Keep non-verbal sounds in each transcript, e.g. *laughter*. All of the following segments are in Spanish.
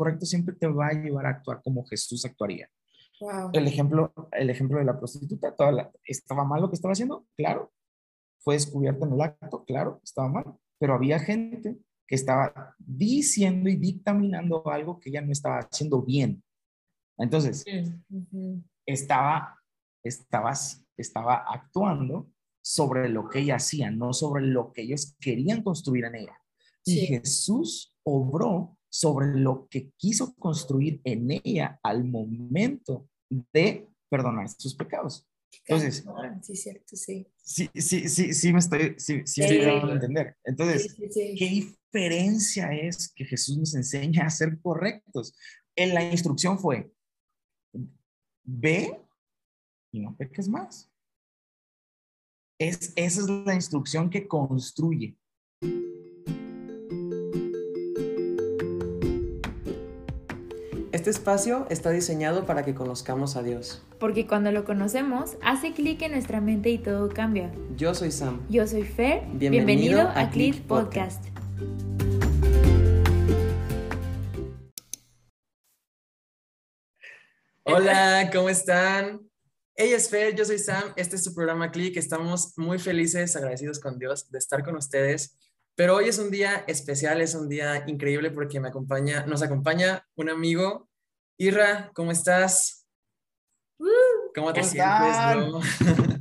correcto siempre te va a llevar a actuar como Jesús actuaría. El, ejemplo, el ejemplo de la prostituta, toda ¿estaba mal lo que estaba haciendo? Claro. Fue descubierta en el acto, claro, estaba mal. Pero había gente que estaba diciendo y dictaminando algo que ella no estaba haciendo bien. Entonces, estaba, estaba, estaba actuando sobre lo que ella hacía, no sobre lo que ellos querían construir en ella. Y Jesús obró sobre lo que quiso construir en ella al momento de perdonar sus pecados. Entonces, sí, cierto, sí. Sí, sí, sí, sí me estoy, sí, sí, a entender. Entonces, ¿qué diferencia es que Jesús nos enseña a ser correctos? En la instrucción fue, ve y no peques más. Es, esa es la instrucción que construye. Este espacio está diseñado para que conozcamos a Dios. Porque cuando lo conocemos, hace clic en nuestra mente y todo cambia. Yo soy Sam. Yo soy Fer. Bienvenido, a, Click Podcast. Hola, ¿cómo están? Ella es Fer, yo soy Sam. Este es su programa Click. Estamos muy felices, agradecidos con Dios de estar con ustedes. Pero hoy es un día especial, es un día increíble porque me acompaña, nos acompaña un amigo Irra, ¿cómo estás? Uh, ¿Cómo te sientes, *laughs*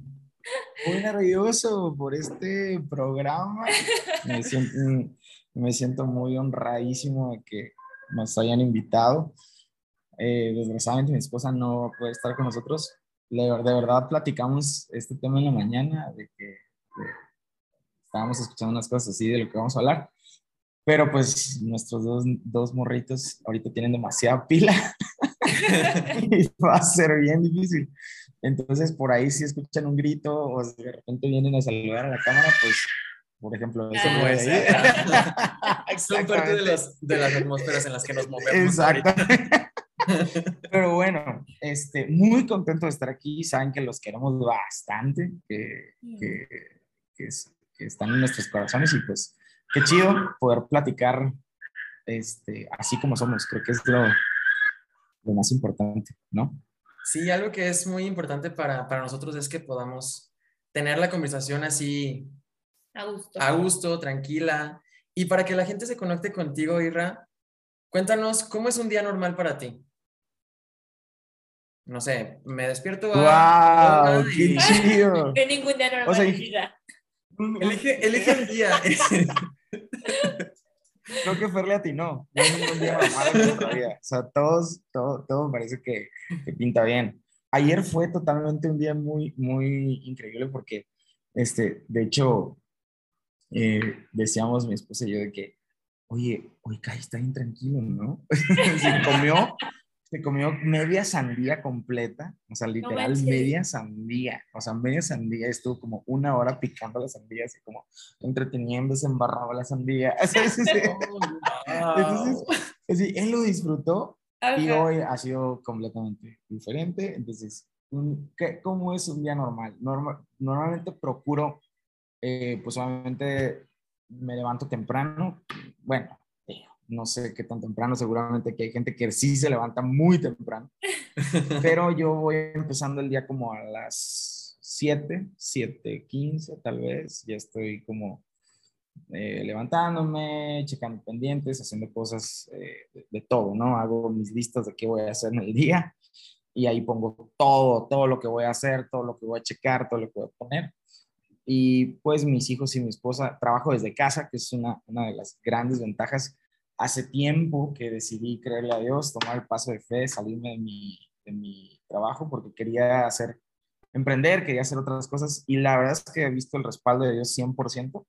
Muy nervioso por este programa. Me siento, muy honradísimo de que nos hayan invitado. Eh, desgraciadamente mi esposa no puede estar con nosotros. De, de verdad platicamos este tema en la mañana, de que estábamos escuchando unas cosas así de lo que vamos a hablar. Pero pues nuestros dos, dos morritos ahorita tienen demasiada pila *laughs* *laughs* y va a ser bien difícil. Entonces, por ahí si escuchan un grito o de repente vienen a saludar a la cámara, pues, por ejemplo, eso puede ser. *laughs* Son parte de, de las atmósferas en las que nos movemos. Exacto. *laughs* Pero bueno, este, muy contento de estar aquí. Saben que los queremos bastante, que, que, que, que están en nuestros corazones y pues qué chido poder platicar este, así como somos. Creo que es lo, lo más importante, ¿no? Sí, algo que es muy importante para, para nosotros es que podamos tener la conversación así a gusto. a gusto, tranquila. Y para que la gente se conecte contigo, Irra, cuéntanos, ¿cómo es un día normal para ti? No sé, me despierto ¡Wow! ¡Qué chido! *laughs* Ningún día normal. O sea, elige, elige el día. *laughs* Creo que Fer ti no No O sea, todos, todo, todo parece que, que, pinta bien. Ayer fue totalmente un día muy, muy increíble porque, este, de hecho, eh, decíamos mi esposa y yo de que, oye, hoy Kai está bien tranquilo, ¿no? *laughs* Se comió se comió media sandía completa, o sea, literal media sandía, o sea, media sandía, estuvo como una hora picando la sandía, así como entreteniéndose, embarraba la sandía. *laughs* *laughs* Entonces, así, él lo disfrutó y hoy ha sido completamente diferente. Entonces, ¿qué, ¿cómo es un día normal? Normal normalmente procuro, eh, pues obviamente me levanto temprano, bueno, no sé qué tan temprano, seguramente que hay gente que sí se levanta muy temprano, *laughs* pero yo voy empezando el día como a las 7, 7, 15 tal vez, ya estoy como eh, levantándome, checando pendientes, haciendo cosas eh, de, todo, ¿no? Hago mis listas de qué voy a hacer en el día y ahí pongo todo, todo lo que voy a hacer, todo lo que voy a checar, todo lo que voy a poner. Y pues mis hijos y mi esposa, trabajo desde casa, que es una, una de las grandes ventajas hace tiempo que decidí creerle a Dios, tomar el paso de fe, salirme de mi, de mi trabajo porque quería hacer, emprender, quería hacer otras cosas y la verdad es que he visto el respaldo de Dios 100%.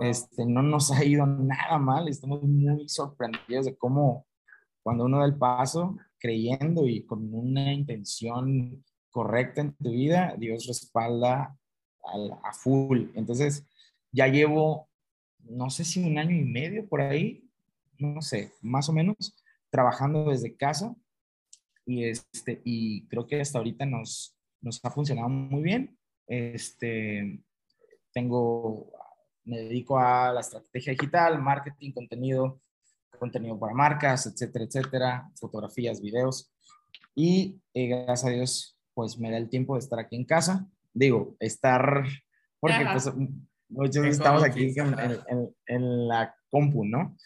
Este, no nos ha ido nada mal, estamos muy sorprendidos de cómo cuando uno da el paso creyendo y con una intención correcta en tu vida, Dios respalda a, a full. Entonces, ya llevo, no sé si un año y medio por ahí, no sé, más o menos, trabajando desde casa y, este, y creo que hasta ahorita nos, nos ha funcionado muy bien. Este, tengo, me dedico a la estrategia digital, marketing, contenido, contenido para marcas, etcétera, etcétera, fotografías, videos. Y eh, gracias a Dios, pues me da el tiempo de estar aquí en casa. Digo, estar, porque pues muchos estamos aquí en, la compu, ¿no?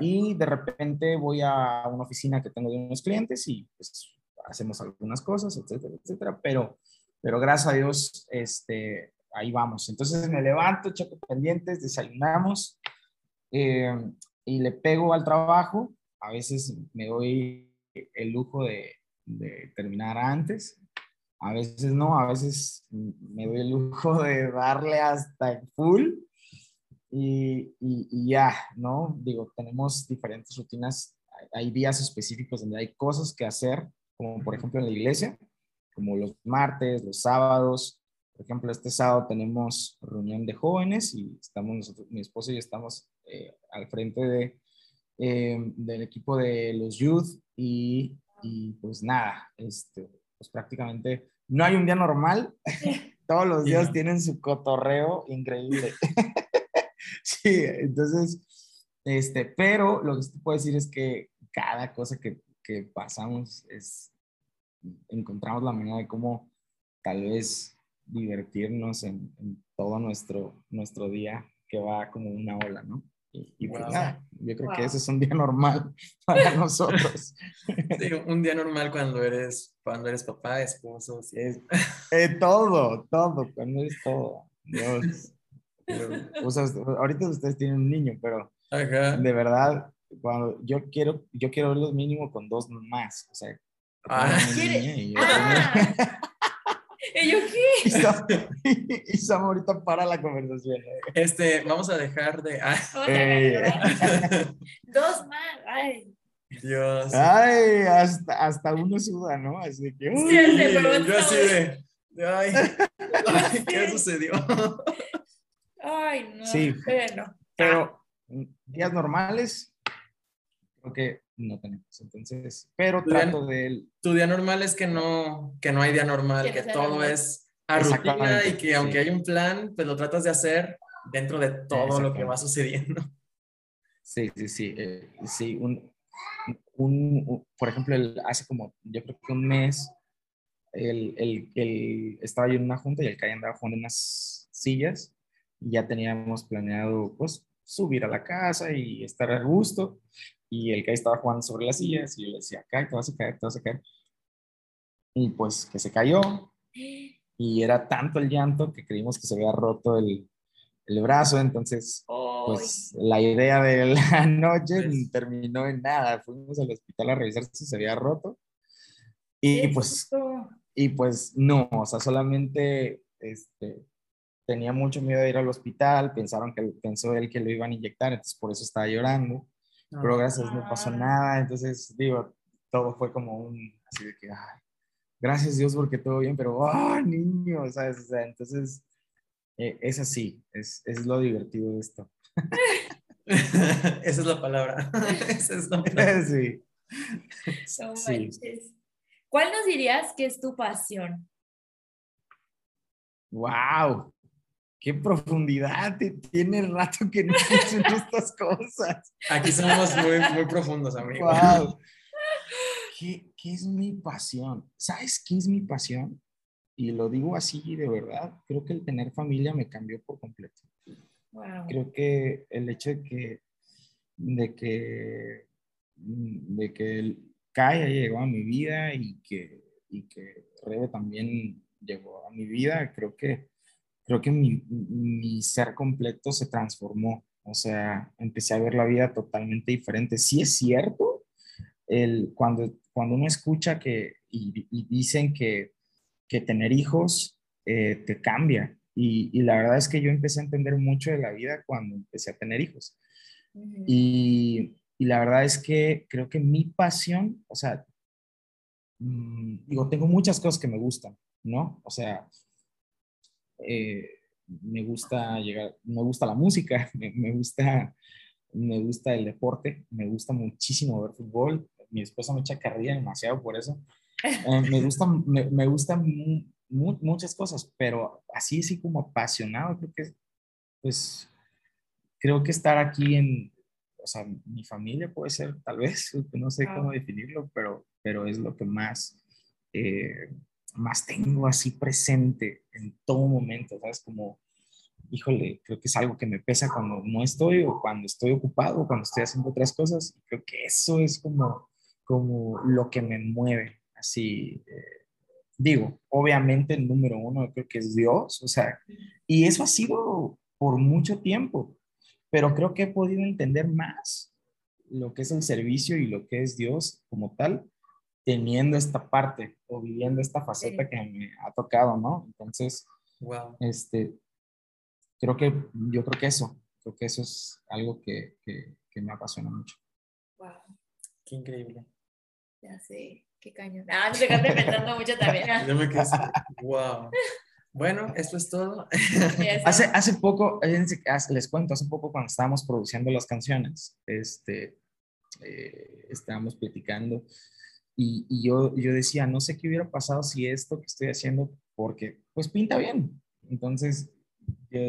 Y de repente voy a una oficina que tengo de unos clientes y pues hacemos algunas cosas, etcétera, etcétera, pero, pero gracias a Dios, este, ahí vamos. Entonces me levanto, checo pendientes, desayunamos eh, y le pego al trabajo. A veces me doy el lujo de, de terminar antes, a veces no, a veces me doy el lujo de darle hasta full y, y, ya, ¿no? Digo, tenemos diferentes rutinas, hay días específicos donde hay cosas que hacer, como por ejemplo en la iglesia, como los martes, los sábados. Por ejemplo, este sábado tenemos reunión de jóvenes y estamos nosotros, mi esposo y yo estamos eh, al frente de, eh, del equipo de los youth y, y pues nada, este, pues prácticamente no hay un día normal. *laughs* Todos los días tienen su cotorreo increíble. *laughs* sí, *laughs* entonces, este, pero lo que te puedo decir es que cada cosa que, que pasamos es, encontramos la manera de cómo tal vez divertirnos en, en todo nuestro, nuestro día que va como una ola, ¿no? Y, pues yo creo que ese es un día normal *laughs* para nosotros. *laughs* Sí, un día normal cuando eres, cuando eres papá, esposo. Sí. Es, eh, todo, todo, cuando eres todo. Dios. *laughs* ahorita ustedes tienen un niño, pero de verdad, cuando yo quiero, yo quiero verlos mínimo con dos más. O sea, ah, y *laughs* ¿Y yo qué? *laughs* Y Sam, ahorita para la conversación. Este, vamos a dejar de. Ah. Dos más. Ay. Dios. Ay, hasta, hasta uno suda, ¿no? Así que. Uy, sí, yo así de. Ay, ¿qué sucedió? Ay, no. Sí. Bueno. Pero días normales, creo que no tenemos. Entonces, pero trato de... Tu día normal es que no, que no hay día normal, que, todo es a rutina y que aunque hay un plan, pues lo tratas de hacer dentro de todo lo que va sucediendo. Sí, sí, sí. Eh, sí, un, un, por ejemplo, el, hace como, yo creo que un mes, el, el, el, estaba yo en una junta y el Kai andaba jugando unas sillas ya teníamos planeado, pues, subir a la casa y estar a gusto. Y el que estaba jugando sobre las sillas y yo le decía, cae, te vas a caer, te vas a caer. Y pues que se cayó. Y era tanto el llanto que creímos que se había roto el, el brazo, entonces pues la idea de la *laughs* noche pues terminó en nada, fuimos al hospital a revisar si se había roto. Y pues, y pues no, o sea, solamente este, tenía mucho miedo de ir al hospital, pensaron que pensó él que lo iban a inyectar, entonces por eso estaba llorando pero gracias no pasó nada, entonces digo, todo fue como un, así de que, ay, gracias Dios porque todo bien, pero, oh, niño, ¿sabes? O sea, entonces, eh, es así, es, es, lo divertido de esto. *laughs* Esa es la palabra. *laughs* Esa es la palabra. *laughs* Sí. sí. ¿Cuál nos dirías que es tu pasión? Wow qué profundidad tiene el rato que no *laughs* dicen estas cosas. Aquí somos muy, muy profundos, amigos. *laughs* Wow. ¿Qué, ¿Qué, es mi pasión? ¿Sabes qué es mi pasión? Y lo digo así de verdad, creo que el tener familia me cambió por completo. Wow. Creo que el hecho de que, de que, de que el Kai haya llegado a mi vida y que, y que Rebe también llegó a mi vida, creo que creo que mi, mi, ser completo se transformó. O sea, empecé a ver la vida totalmente diferente. Sí es cierto, el, cuando, cuando uno escucha que y, dicen que, que, tener hijos eh, te cambia. Y, y, la verdad es que yo empecé a entender mucho de la vida cuando empecé a tener hijos. y, y, la verdad es que creo que mi pasión, o sea, mm, digo, tengo muchas cosas que me gustan, ¿no? O sea, eh, me gusta llegar, me gusta la música, *laughs* me, gusta, me gusta el deporte, me gusta muchísimo ver fútbol. Mi esposa me echa carrilla demasiado por eso. Eh, me gusta, me, gustan muchas cosas, pero así, así como apasionado, creo que, pues, creo que estar aquí en, o sea, mi familia puede ser, tal vez, *laughs* no sé cómo definirlo, pero, pero es lo que más, eh, más tengo así presente en todo momento, ¿sabes? Como, híjole, creo que es algo que me pesa cuando no estoy o cuando estoy ocupado o cuando estoy haciendo otras cosas. Creo que eso es como, como lo que me mueve, así. Eh, digo, obviamente el número uno creo que es Dios, o sea, y eso ha sido por mucho tiempo, pero creo que he podido entender más lo que es el servicio y lo que es Dios como tal, teniendo esta parte o viviendo esta faceta que me ha tocado, ¿no? Entonces, wow. este, creo que yo creo que eso, creo que eso es algo que, que, que me apasiona mucho. Wow. Qué increíble. Ya sé, qué cañón. Ah, te quedaste pensando mucho también. *laughs* Yo me quedé, wow. Bueno, esto es todo. hace, hace poco, les cuento, hace poco cuando estábamos produciendo las canciones, este, eh, estábamos platicando y, y, yo, yo decía, no sé qué hubiera pasado si esto que estoy haciendo, porque pues pinta bien. Entonces,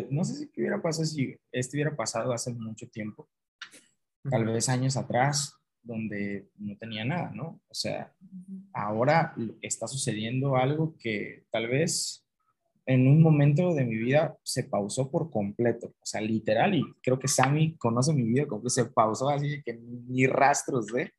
no sé si qué hubiera pasado si esto hubiera pasado hace mucho tiempo, tal vez años atrás, donde no tenía nada, ¿no? O sea, ahora está sucediendo algo que tal vez en un momento de mi vida se pausó por completo, o sea, literal, y creo que Sammy conoce mi vida como que se pausó así que ni rastros de.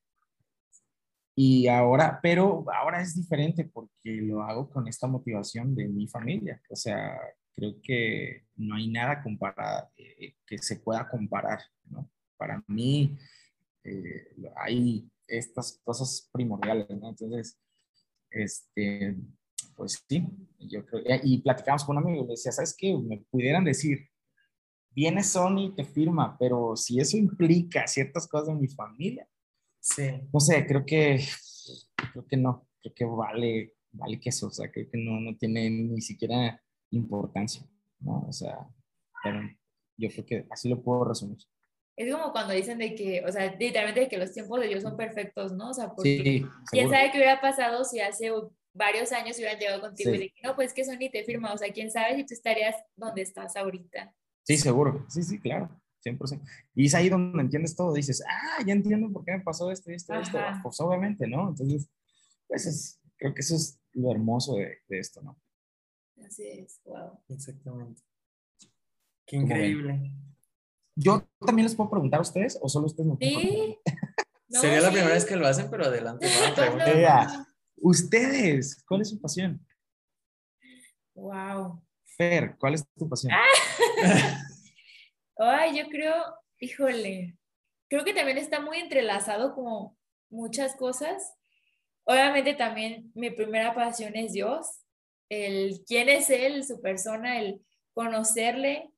Y ahora, pero ahora es diferente porque lo hago con esta motivación de mi familia, o sea, creo que no hay nada comparado, eh, que se pueda comparar, ¿no? Para mí eh, hay estas cosas primordiales, ¿no? Entonces, este, pues sí, yo creo, y platicamos con un amigo, le decía, ¿sabes qué? Me pudieran decir, viene Sony, te firma, pero si eso implica ciertas cosas en mi familia, sí. no sé, creo que, creo que no, creo que vale, vale que eso, o sea, creo que no, no tiene ni siquiera importancia, ¿no? O sea, pero yo creo que así lo puedo resumir. Es como cuando dicen de que, o sea, literalmente de que los tiempos de Dios son perfectos, ¿no? O sea, porque sí, quién sabe qué hubiera pasado si hace varios años hubieran llegado contigo y de que no, pues que Sony te firma, o sea, quién sabe si tú estarías donde estás ahorita. Sí, seguro, sí, sí, claro, 100%. Y es ahí donde entiendes todo, dices, ah, ya entiendo por qué me pasó esto, esto, esto, pues obviamente, ¿no? Entonces, pues es, creo que eso es lo hermoso de, de esto, ¿no? Así es, wow. Exactamente. Qué increíble. Yo también les puedo preguntar a ustedes o solo ustedes me Sí. *laughs* Sería la primera vez que lo hacen, pero adelante. *laughs* Ustedes, ¿cuál es su pasión? Wow. Fer, ¿cuál es tu pasión? *laughs* Ay, yo creo, híjole, creo que también está muy entrelazado como muchas cosas. Obviamente también mi primera pasión es Dios, el quién es Él, su persona, el conocerle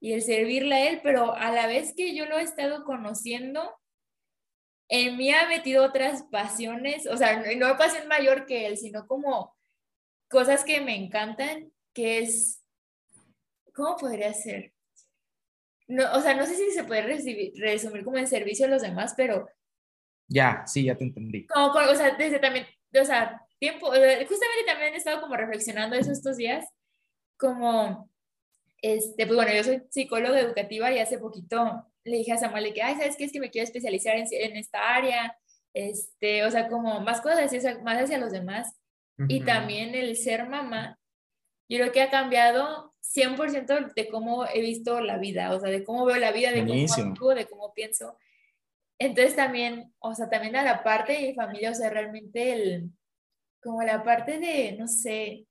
y el servirle a Él, pero a la vez que yo lo he estado conociendo, en mí ha metido otras pasiones, o sea, no pasión mayor que él, sino como cosas que me encantan, que es, ¿cómo podría ser? No, o sea, no sé si se puede resumir como en servicio a los demás, pero... Ya, sí, ya te entendí. Como, o sea, desde también, o sea, tiempo, justamente también he estado como reflexionando eso estos días, como, este, pues bueno, yo soy psicóloga educativa y hace poquito le dije a Samuel que, ay, ¿sabes qué? Es que me quiero especializar en, en esta área, este, o sea, como más cosas hacia, más hacia los demás. Y también el ser mamá, yo creo que ha cambiado 100% de cómo he visto la vida, o sea, de cómo veo la vida, de cómo actúo, de cómo pienso. Entonces también, o sea, también a la parte de mi familia, o sea, realmente el, como la parte de, no sé,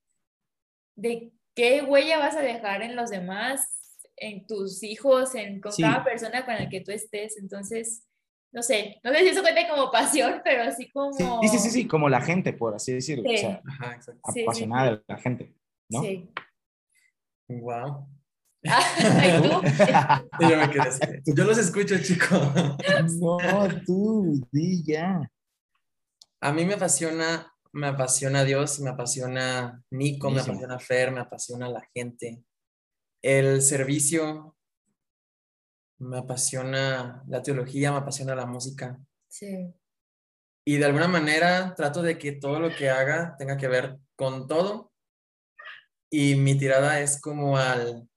de qué huella vas a dejar en los demás, en tus hijos, en, con cada persona con la que tú estés. Entonces, no sé, no sé si eso cuenta como pasión, pero así como... Sí, sí, sí, sí, como la gente, por así decirlo. O sea, apasionada de la gente, ¿no? Sí. Wow. *laughs* ¿Y tú? *laughs* yo me quedé así. Yo los escucho, chicos. No, tú, di ya. A mí me apasiona, me apasiona Dios, me apasiona Nico, me apasiona Fer, me apasiona la gente. El servicio, me apasiona la teología, me apasiona la música. Sí. Y de alguna manera trato de que todo lo que haga tenga que ver con todo. Y mi tirada es como al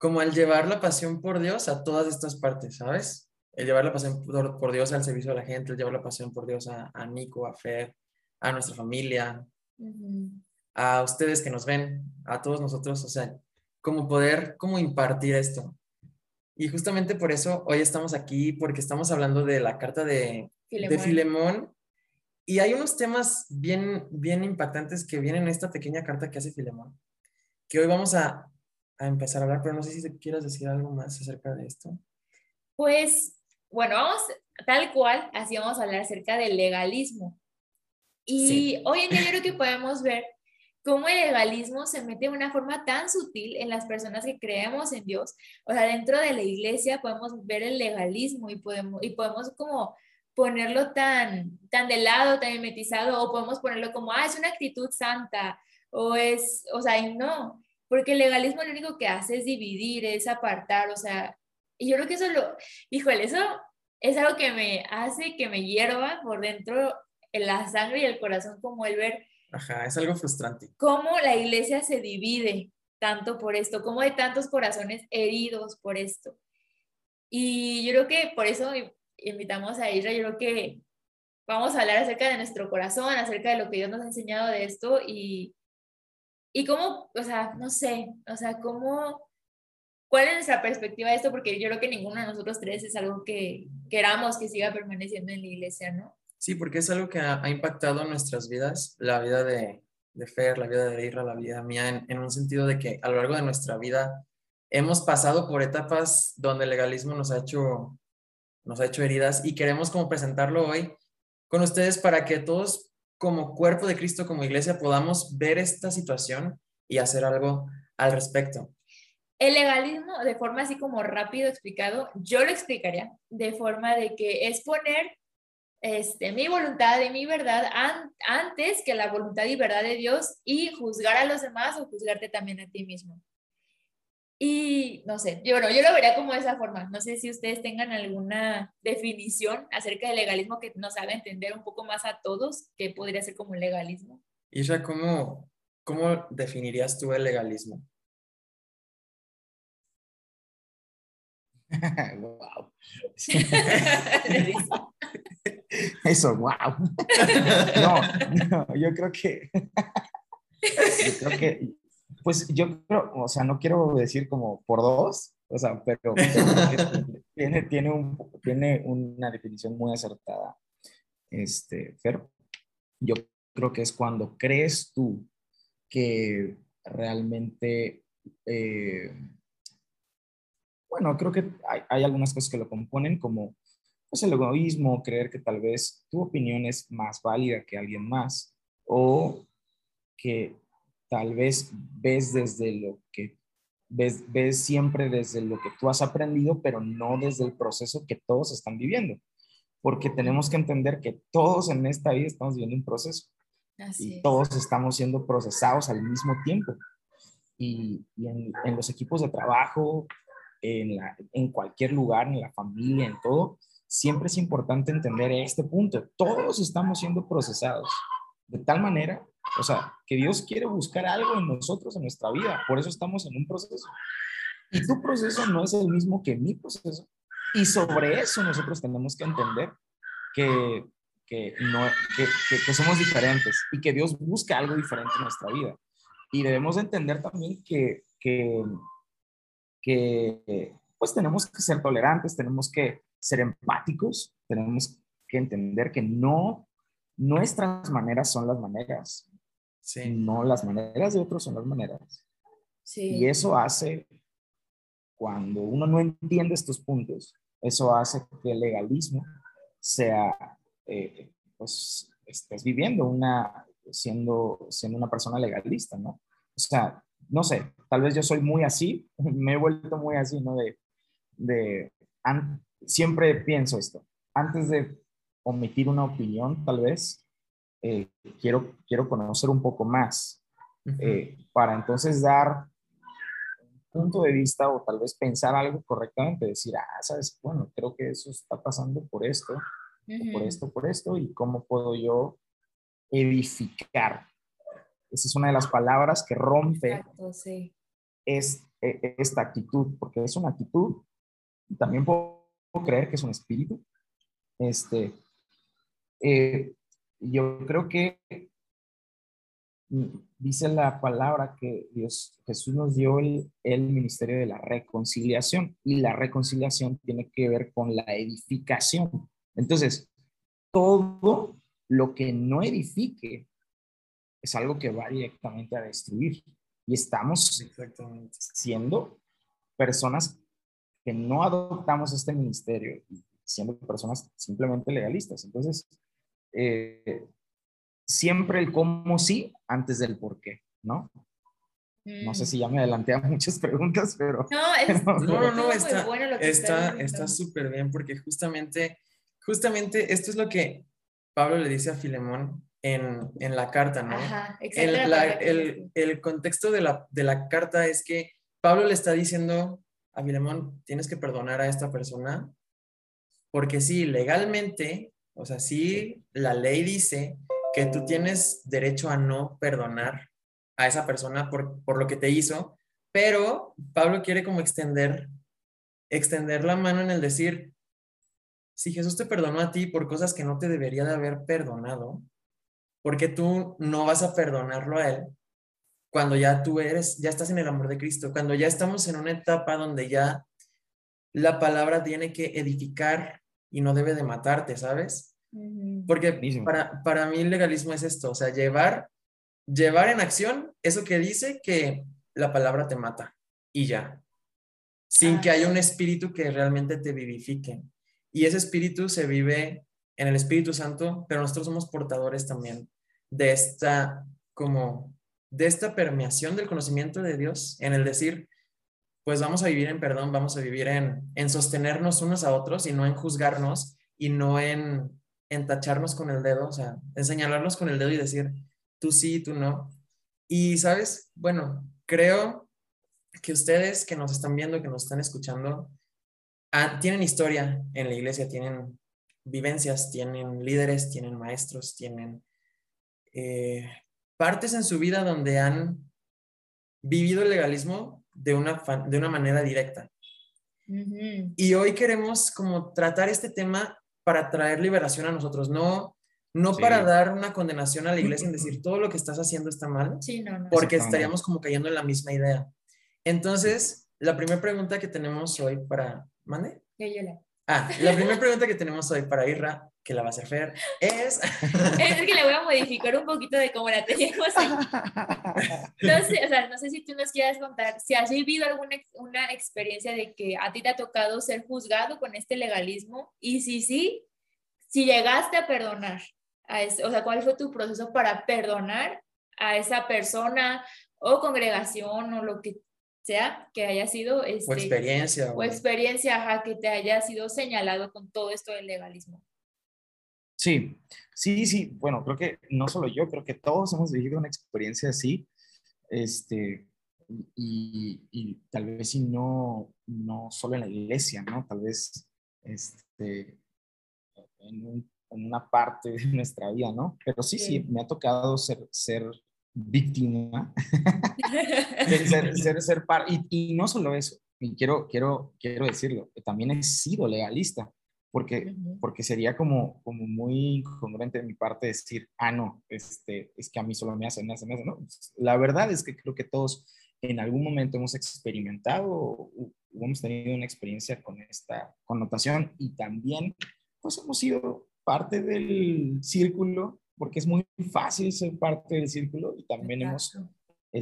como el llevar la pasión por Dios a todas estas partes, ¿sabes? El llevar la pasión por, Dios al servicio de la gente, el llevar la pasión por Dios a, a Nico, a Fer, a nuestra familia, a ustedes que nos ven, a todos nosotros, o sea, como poder, como impartir esto. Y justamente por eso hoy estamos aquí, porque estamos hablando de la carta de Filemón. de Filemón. Y hay unos temas bien, bien impactantes que vienen en esta pequeña carta que hace Filemón, que hoy vamos a, a empezar a hablar, pero no sé si quieras decir algo más acerca de esto. Pues, bueno, vamos, tal cual, así vamos a hablar acerca del legalismo. Y hoy en día yo creo que podemos ver cómo el legalismo se mete de una forma tan sutil en las personas que creemos en Dios. O sea, dentro de la iglesia podemos ver el legalismo y podemos, y podemos como ponerlo tan, tan de lado, tan mimetizado, o podemos ponerlo como, ah, es una actitud santa, o es, o sea, y no, porque el legalismo lo único que hace es dividir, es apartar, o sea, y yo creo que eso lo, híjole, eso es algo que me hace que me hierva por dentro en la sangre y el corazón como el ver. Ajá, es algo frustrante. Cómo la iglesia se divide tanto por esto, cómo hay tantos corazones heridos por esto. Y yo creo que por eso invitamos a Isra, yo creo que vamos a hablar acerca de nuestro corazón, acerca de lo que Dios nos ha enseñado de esto y, y cómo, o sea, no sé, o sea, cómo, cuál es nuestra perspectiva de esto, porque yo creo que ninguno de nosotros tres es algo que queramos que siga permaneciendo en la iglesia, ¿no? Sí, porque es algo que ha, impactado nuestras vidas, la vida de, de Fer, la vida de Irra, la vida mía, en, un sentido de que a lo largo de nuestra vida hemos pasado por etapas donde el legalismo nos ha hecho, nos ha hecho heridas y queremos como presentarlo hoy con ustedes para que todos como cuerpo de Cristo, como iglesia, podamos ver esta situación y hacer algo al respecto. El legalismo, de forma así como rápido explicado, yo lo explicaría de forma de que es poner este, mi voluntad y mi verdad antes que la voluntad y verdad de Dios y juzgar a los demás o juzgarte también a ti mismo. Y no sé, yo, bueno, yo lo vería como de esa forma. No sé si ustedes tengan alguna definición acerca del legalismo que nos haga entender un poco más a todos qué podría ser como legalismo. Isha, ¿cómo, ¿cómo definirías tú el legalismo? *laughs* wow. *laughs* Eso, wow. *laughs* No, yo creo que, yo creo que, pues yo creo, o sea, no quiero decir como por dos, o sea, pero, *laughs* tiene, tiene, un, tiene una definición muy acertada, este, Fer. Yo creo que es cuando crees tú que realmente eh, bueno, creo que hay, algunas cosas que lo componen, como pues, el egoísmo, creer que tal vez tu opinión es más válida que alguien más, o que tal vez ves desde lo que ves, ves siempre desde lo que tú has aprendido, pero no desde el proceso que todos están viviendo. Porque tenemos que entender que todos en esta vida estamos viviendo un proceso. y todos estamos siendo procesados al mismo tiempo. Y, en, en, los equipos de trabajo, en, cualquier lugar, en la familia, en todo, siempre es importante entender este punto. Todos estamos siendo procesados de tal manera, o sea, que Dios quiere buscar algo en nosotros, en nuestra vida. Por eso estamos en un proceso. Y tu proceso no es el mismo que mi proceso. Y sobre eso nosotros tenemos que entender que, que, no, que, que, somos diferentes y que Dios busca algo diferente en nuestra vida. Y debemos entender también que, que que pues tenemos que ser tolerantes, tenemos que ser empáticos, tenemos que entender que no, nuestras maneras son las maneras, sí. no las maneras de otros son las maneras. Sí. Y eso hace, cuando uno no entiende estos puntos, eso hace que el legalismo sea, eh, pues, estés viviendo una, siendo, siendo una persona legalista, ¿no? O sea, no sé, tal vez yo soy muy así, *laughs* me he vuelto muy así, ¿no? De, de siempre pienso esto, antes de omitir una opinión, tal vez, eh, quiero, quiero conocer un poco más, eh, para entonces dar un punto de vista o tal vez pensar algo correctamente, decir, ah, sabes, bueno, creo que eso está pasando por esto, por esto, por esto, y cómo puedo yo edificar esa es una de las palabras que rompe es e, esta actitud, porque es una actitud, también puedo creer que es un espíritu. Este, eh, yo creo que dice la palabra que Dios, Jesús nos dio el, el, ministerio de la reconciliación y la reconciliación tiene que ver con la edificación. Entonces, todo lo que no edifique es algo que va directamente a destruir. Y estamos siendo personas que no adoptamos este ministerio, siendo personas simplemente legalistas. Entonces, eh, siempre el cómo sí antes del por qué, ¿no? No sé mm. si ya me adelanté a muchas *laughs* preguntas, pero... No, es, *laughs* no, no, no, está está está súper bien porque justamente, justamente esto es lo que Pablo le dice a Filemón en, en la carta, ¿no? Ajá, el, el, el, contexto de la, de la carta es que Pablo le está diciendo a Filemón, tienes que perdonar a esta persona, porque sí, legalmente, o sea, sí, la ley dice que tú tienes derecho a no perdonar a esa persona por, por lo que te hizo, pero Pablo quiere como extender, extender la mano en el decir, si Jesús te perdonó a ti por cosas que no te debería de haber perdonado, ¿por qué tú no vas a perdonarlo a Él cuando ya tú eres, ya estás en el amor de Cristo, cuando ya estamos en una etapa donde ya la palabra tiene que edificar y no debe de matarte, ¿sabes? Porque para, para mí el legalismo es esto, o sea, llevar, llevar en acción eso que dice que la palabra te mata y ya, sin que haya un espíritu que realmente te vivifique. Y ese espíritu se vive en el Espíritu Santo, pero nosotros somos portadores también de esta, como, de esta permeación del conocimiento de Dios, en el decir, pues vamos a vivir en perdón, vamos a vivir en, en sostenernos unos a otros y no en juzgarnos y no en, en tacharnos con el dedo, o sea, en señalarnos con el dedo y decir, tú sí, tú no. Y, ¿sabes? Bueno, creo que ustedes que nos están viendo, que nos están escuchando, Ah, tienen historia en la iglesia, tienen vivencias, tienen líderes, tienen maestros, tienen eh, partes en su vida donde han vivido el legalismo de una, de una manera directa. Y hoy queremos como tratar este tema para traer liberación a nosotros, no, no para dar una condenación a la iglesia en decir todo lo que estás haciendo está mal, porque estaríamos como cayendo en la misma idea. Entonces, la primera pregunta que tenemos hoy para, ¿Mande? Ah, la primera pregunta que tenemos hoy para Irra, que la va a hacer Fer, es... es que le voy a modificar un poquito de cómo la teníamos. Sé, o sea, no sé si tú nos quieras contar si has vivido alguna una experiencia de que a ti te ha tocado ser juzgado con este legalismo y si sí, si llegaste a perdonar, a o sea, ¿cuál fue tu proceso para perdonar a esa persona o congregación o lo que sea que haya sido... Este, o experiencia. O, experiencia, que te haya sido señalado con todo esto del legalismo. Sí, sí, sí. Bueno, creo que no solo yo, creo que todos hemos vivido una experiencia así. Este, y, y, tal vez si no, no solo en la iglesia, ¿no? Tal vez este, en, en, una parte de nuestra vida, ¿no? Pero sí, sí, me ha tocado ser, ser víctima, *laughs* ser, ser, ser par, y, y, no solo eso, y quiero, quiero, quiero decirlo, también he sido legalista, porque, porque sería como, como muy incongruente de mi parte decir, ah, no, este, es que a mí solo me hacen, me hacen, me hacen, no, la verdad es que creo que todos en algún momento hemos experimentado o, hemos tenido una experiencia con esta connotación y también pues hemos sido parte del círculo porque es muy fácil ser parte del círculo y también hemos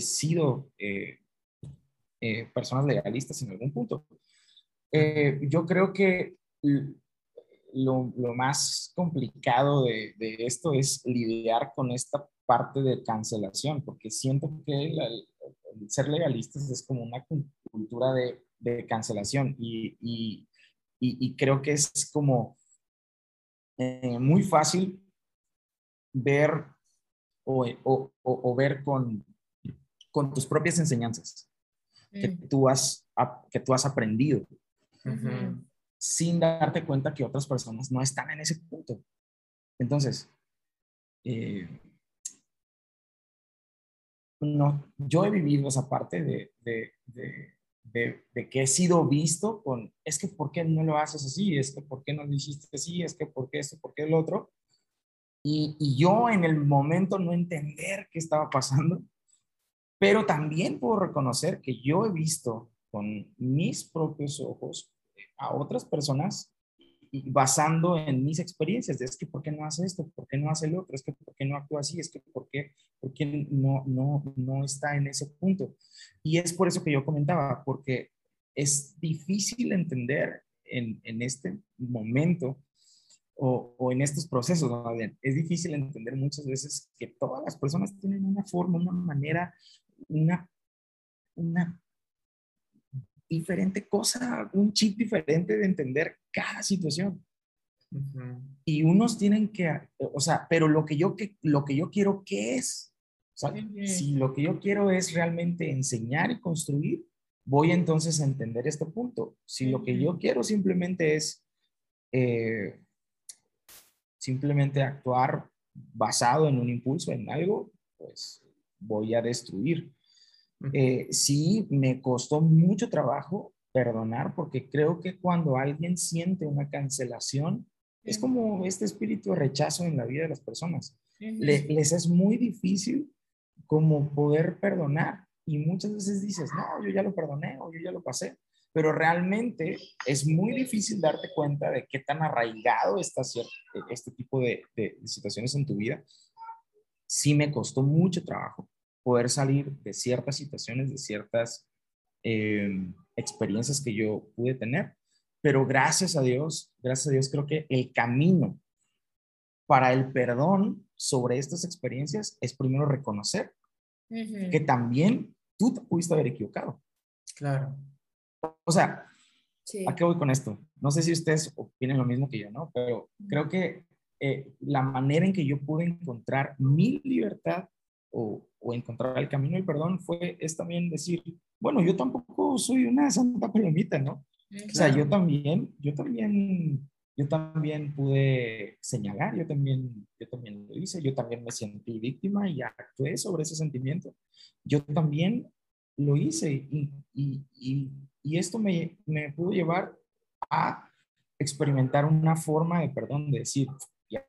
sido eh, eh, personas legalistas en algún punto. Eh, yo creo que lo, lo más complicado de, de, esto es lidiar con esta parte de cancelación, porque siento que el ser legalistas es como una cultura de, de cancelación y, y, y, creo que es como muy fácil ver o, o, o ver con, con, tus propias enseñanzas que, mm. tú has, que tú has aprendido, sin darte cuenta que otras personas no están en ese punto. Entonces, eh, no, yo he vivido esa parte de, de, de, de, que he sido visto con, es que ¿por qué no lo haces así? Es que ¿por qué no lo hiciste así? Es que ¿por qué esto? ¿Por qué el otro? Y, yo en el momento no entender qué estaba pasando, pero también puedo reconocer que yo he visto con mis propios ojos a otras personas y basando en mis experiencias, de es que ¿por qué no hace esto? ¿Por qué no hace el otro? Es que ¿por qué no actúa así? Es que ¿por qué, por qué no, no, no está en ese punto? Y es por eso que yo comentaba, porque es difícil entender en, en este momento o, o, en estos procesos, ¿no? es difícil entender muchas veces que todas las personas tienen una forma, una manera, una, una diferente cosa, un chip diferente de entender cada situación. Y unos tienen que, o sea, pero lo que yo, que, lo que yo quiero, ¿qué es? Si lo que yo quiero es realmente enseñar y construir, voy entonces a entender este punto. Si lo que yo quiero simplemente es eh, simplemente actuar basado en un impulso, en algo, pues voy a destruir. Eh, sí, me costó mucho trabajo perdonar porque creo que cuando alguien siente una cancelación, es como este espíritu de rechazo en la vida de las personas. les es muy difícil como poder perdonar y muchas veces dices, no, yo ya lo perdoné o yo ya lo pasé, pero realmente es muy difícil darte cuenta de qué tan arraigado está este tipo de, de situaciones en tu vida. Sí me costó mucho trabajo poder salir de ciertas situaciones, de ciertas em, experiencias que yo pude tener. Pero gracias a Dios, gracias a Dios, creo que el camino para el perdón sobre estas experiencias es primero reconocer que también tú te pudiste haber equivocado. Claro. O sea, ¿a qué voy con esto? No sé si ustedes opinan lo mismo que yo, ¿no? Pero creo que eh, la manera en que yo pude encontrar mi libertad o, o encontrar el camino del perdón fue, es también decir, bueno, yo tampoco soy una santa palomita, ¿no? O sea, yo también, yo también, yo también pude señalar, yo también, yo también lo hice, yo también me sentí víctima y actué sobre ese sentimiento. Yo también lo hice y, y, y, y esto me, me pudo llevar a experimentar una forma de perdón, de decir, ya,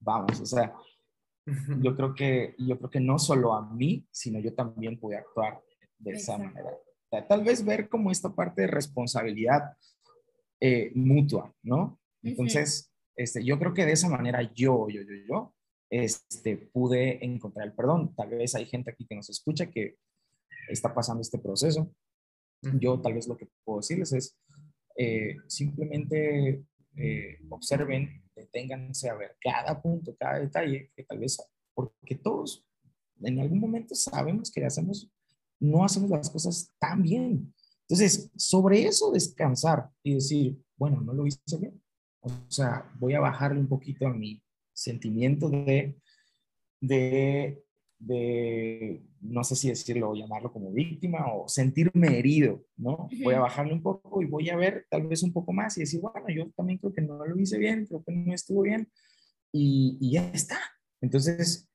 vamos, o sea, yo creo que, yo creo que no solo a mí, sino yo también pude actuar de esa manera. Tal vez ver como esta parte de responsabilidad eh, mutua, ¿no? Entonces, este, yo creo que de esa manera yo, yo, yo, yo, este, pude encontrar el perdón. Tal vez hay gente aquí que nos escucha que está pasando este proceso. Yo tal vez lo que puedo decirles es, eh, simplemente eh, observen deténganse a ver cada punto, cada detalle, que tal vez, porque todos en algún momento sabemos que hacemos, no hacemos las cosas tan bien. Entonces, sobre eso descansar y decir, bueno, no lo hice bien. O sea, voy a bajarle un poquito a mi sentimiento de, de de, no sé si decirlo llamarlo como víctima o sentirme herido, ¿no? Voy a bajarle un poco y voy a ver tal vez un poco más y decir, bueno, yo también creo que no lo hice bien, creo que no estuvo bien y, ya está. Entonces,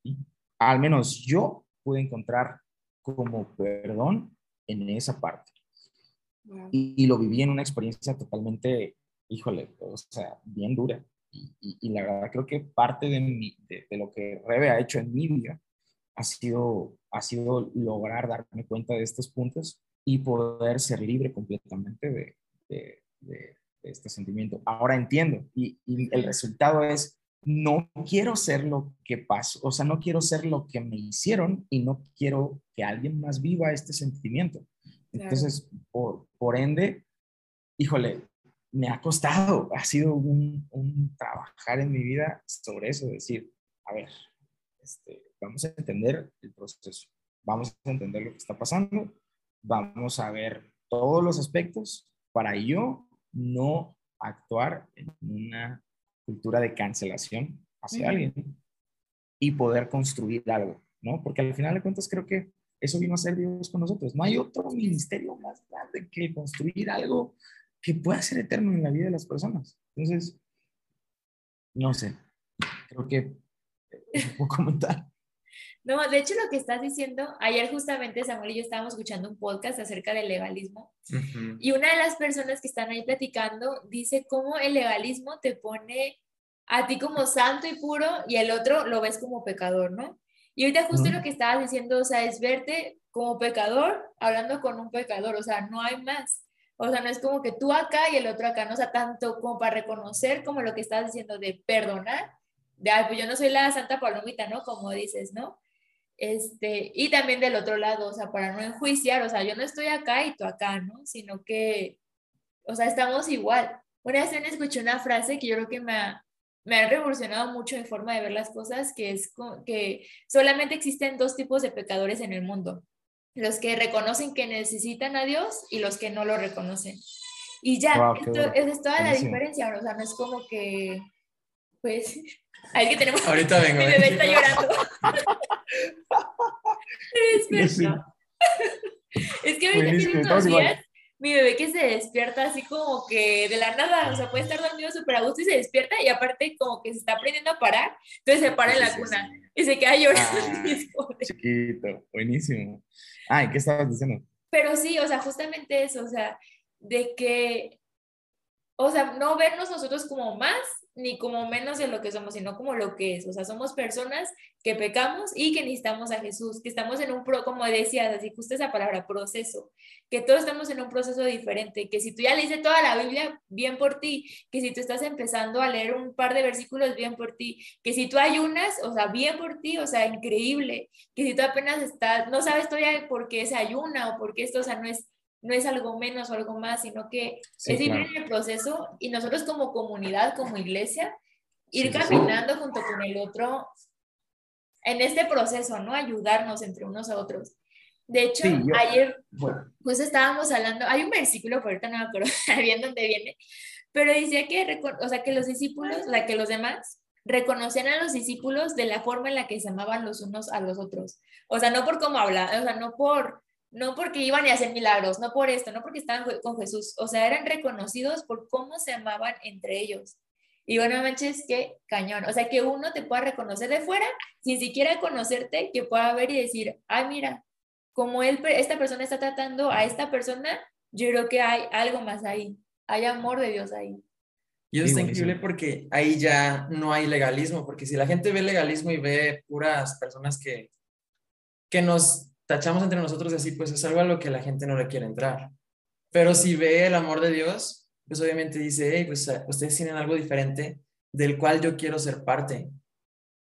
al menos yo pude encontrar como perdón en esa parte. Y, lo viví en una experiencia totalmente, híjole, o sea, bien dura. Y, la verdad creo que parte de, mi, de, de, lo que Rebe ha hecho en mi vida ha sido, ha sido lograr darme cuenta de estos puntos y poder ser libre completamente de, de, este sentimiento. Ahora entiendo y, el resultado es, no quiero ser lo que pasó, o sea, no quiero ser lo que me hicieron y no quiero que alguien más viva este sentimiento. Entonces, por, por ende, híjole, me ha costado, ha sido un, un trabajar en mi vida sobre eso, decir, a ver, este, vamos a entender el proceso, vamos a entender lo que está pasando, vamos a ver todos los aspectos para yo no actuar en una cultura de cancelación hacia alguien y poder construir algo, ¿no? Porque al final de cuentas creo que eso vino a ser Dios con nosotros. No hay otro ministerio más grande que construir algo que pueda ser eterno en la vida de las personas. Entonces, no sé, creo que es un poco mental. No, de hecho lo que estás diciendo, ayer justamente Samuel y yo estábamos escuchando un podcast acerca del legalismo y una de las personas que están ahí platicando dice cómo el legalismo te pone a ti como santo y puro y el otro lo ves como pecador, ¿no? Y ahorita justo lo que estabas diciendo, o sea, es verte como pecador hablando con un pecador, o sea, no hay más. O sea, no es como que tú acá y el otro acá, no o sea, tanto como para reconocer como lo que estás diciendo de perdonar, de, ay, pues yo no soy la santa palomita, ¿no? Como dices, ¿no? Este, y también del otro lado, o sea, para no enjuiciar, o sea, yo no estoy acá y tú acá, ¿no? Sino que, o sea, estamos igual. Una vez escuché una frase que yo creo que me ha, me ha revolucionado mucho mi forma de ver las cosas, que es que solamente existen dos tipos de pecadores en el mundo. Los que reconocen que necesitan a Dios y los que no lo reconocen. Y ya, esa es toda la diferencia, o sea, no es como que, pues, ahí que tenemos... Ahorita vengo. Mi bebé está llorando. es, es que ahorita tiene unos días mi bebé que se despierta así como que de la nada, o sea, puede estar dormido súper a gusto y se despierta y aparte como que se está aprendiendo a parar, entonces se para en la cuna y se queda llorando. Ah, chiquito, buenísimo. Ay, ¿qué estabas diciendo? Pero sí, o sea, justamente eso, o sea, de que, o sea, no vernos nosotros como más ni como menos de lo que somos, sino como lo que es. O sea, somos personas que pecamos y que necesitamos a Jesús, que estamos en un, pro, como decías, así justo esa palabra, proceso, que todos estamos en un proceso diferente, que si tú ya leíste toda la Biblia, bien por ti, que si tú estás empezando a leer un par de versículos, bien por ti, que si tú ayunas, o sea, bien por ti, o sea, increíble, que si tú apenas estás, no sabes todavía por qué se ayuna o por qué esto, o sea, no es no es algo menos o algo más, sino que es ir en el proceso y nosotros como comunidad, como iglesia, ir caminando junto con el otro en este proceso, ¿no? Ayudarnos entre unos a otros. De hecho, ayer pues estábamos hablando, hay un versículo, por ahorita no me acuerdo *laughs* bien dónde viene, pero decía que, o sea, que los discípulos, la que los demás reconocían a los discípulos de la forma en la que se amaban los unos a los otros. O sea, no por cómo hablaban, o sea, no por no porque iban a hacer milagros, no por esto, no porque estaban con Jesús, o sea, eran reconocidos por cómo se amaban entre ellos. Y bueno, manches, qué cañón. O sea, que uno te pueda reconocer de fuera sin siquiera conocerte, que pueda ver y decir, ay, mira, como él, esta persona está tratando a esta persona, yo creo que hay algo más ahí. Hay amor de Dios ahí. Y eso está increíble porque ahí ya no hay legalismo, porque si la gente ve legalismo y ve puras personas que, que nos tachamos entre nosotros así, pues es algo a lo que la gente no le quiere entrar. Pero si ve el amor de Dios, pues obviamente dice, hey, pues ustedes tienen algo diferente del cual yo quiero ser parte.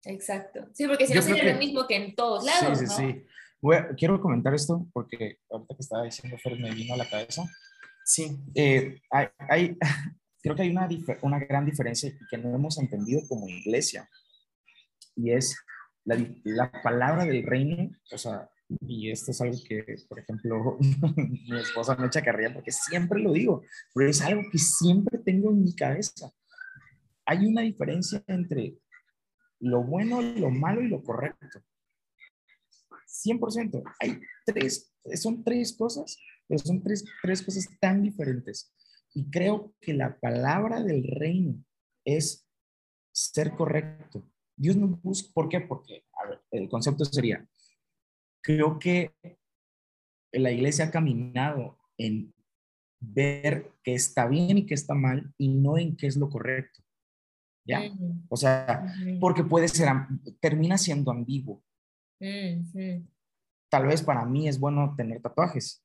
Exacto. Sí, porque si no sería lo mismo que en todos lados. Sí, sí, sí. quiero comentar esto porque ahorita que estaba diciendo Fer me vino a la cabeza. Sí. Eh, hay, *laughs* creo que hay una, una gran diferencia que no hemos entendido como iglesia y es la, la palabra del reino, o sea, y esto es algo que, por ejemplo, *laughs* mi esposa me echa carrilla porque siempre lo digo, pero es algo que siempre tengo en mi cabeza. Hay una diferencia entre lo bueno, lo malo y lo correcto. 100%. Hay tres, son tres cosas, pero son tres, tres cosas tan diferentes. Y creo que la palabra del reino es ser correcto. Dios no busca, ¿por qué? Porque, el concepto sería, creo que la iglesia ha caminado en ver qué está bien y qué está mal y no en qué es lo correcto. ¿Ya? O sea, porque puede ser, termina siendo ambiguo. Tal vez para mí es bueno tener tatuajes.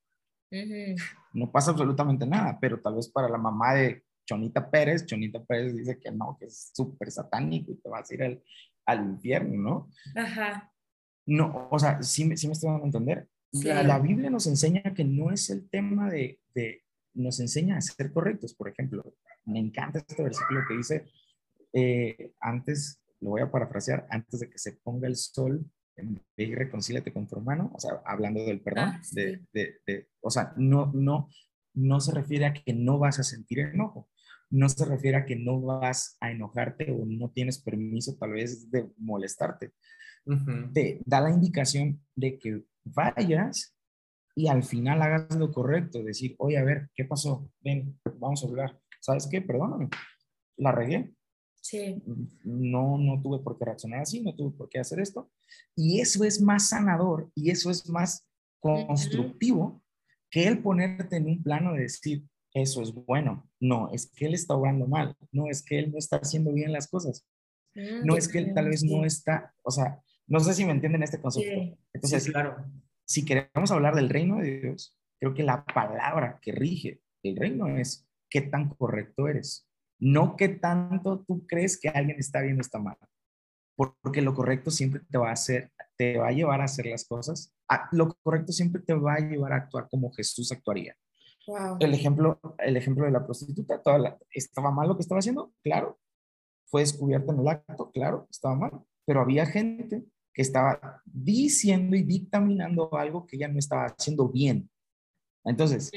No pasa absolutamente nada, pero tal vez para la mamá de Chonita Pérez, Chonita Pérez dice que no, que es súper satánico y te vas a ir al, al infierno, ¿no? Ajá. No, o sea, sí, me, sí me estoy dando a entender. La, Biblia nos enseña que no es el tema de, de, nos enseña a ser correctos. Por ejemplo, me encanta este versículo que dice, eh, antes, lo voy a parafrasear, antes de que se ponga el sol, ve y reconcíliate con tu hermano, o sea, hablando del perdón, ah, de, de, de, o sea, no, no, no se refiere a que no vas a sentir enojo, no se refiere a que no vas a enojarte o no tienes permiso tal vez de molestarte, te da la indicación de que vayas y al final hagas lo correcto, decir, oye, a ver, ¿qué pasó? Ven, vamos a hablar. ¿Sabes qué? Perdóname, la regué. Sí. No, no tuve por qué reaccionar así, no tuve por qué hacer esto. Y eso es más sanador y eso es más constructivo que el ponerte en un plano de decir, eso es bueno. No, es que él está obrando mal. No, es que él no está haciendo bien las cosas. Mm, no es que él tal vez no está, o sea, no sé si me entienden este concepto. Entonces, claro, si queremos hablar del reino de Dios, creo que la palabra que rige el reino es qué tan correcto eres. No qué tanto tú crees que alguien está bien o está mal. Porque lo correcto siempre te va a hacer, te va a llevar a hacer las cosas. lo correcto siempre te va a llevar a actuar como Jesús actuaría. El, ejemplo, el ejemplo de la prostituta, toda ¿estaba mal lo que estaba haciendo? Claro. Fue descubierta en el acto, claro, estaba mal. Pero había gente que estaba diciendo y dictaminando algo que ella no estaba haciendo bien. Entonces,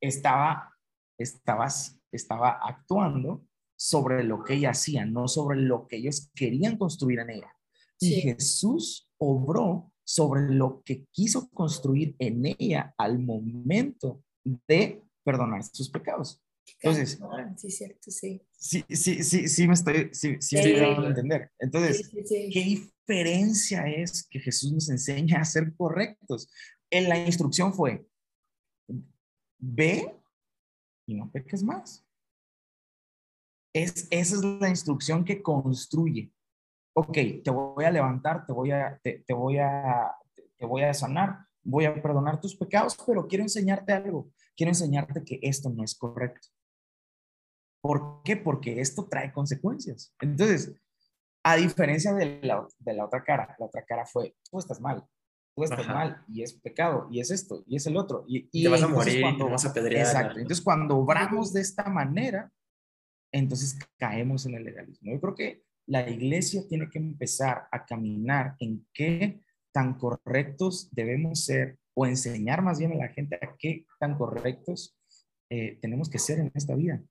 estaba, estaba, estaba actuando sobre lo que ella hacía, no sobre lo que ellos querían construir en ella. Y Jesús obró sobre lo que quiso construir en ella al momento de perdonar sus pecados. Entonces, sí, cierto, sí. Sí, sí, sí, sí me estoy, sí, sí, dando a entender. Entonces, ¿qué diferencia es que Jesús nos enseña a ser correctos? En la instrucción fue, ve y no peques más. Es, esa es la instrucción que construye. Ok, te voy a levantar, te voy a, te, voy a, te voy a sanar, voy a perdonar tus pecados, pero quiero enseñarte algo. Quiero enseñarte que esto no es correcto. ¿Por qué? Porque esto trae consecuencias. Entonces, a diferencia de la, de la otra cara, la otra cara fue, tú estás mal, tú estás mal, y es pecado, y es esto, y es el otro. Y, y te vas a morir, cuando, vas a pedrear. Exacto. Entonces, cuando obramos de esta manera, entonces caemos en el legalismo. Yo creo que la iglesia tiene que empezar a caminar en qué tan correctos debemos ser o enseñar más bien a la gente a qué tan correctos eh, tenemos que ser en esta vida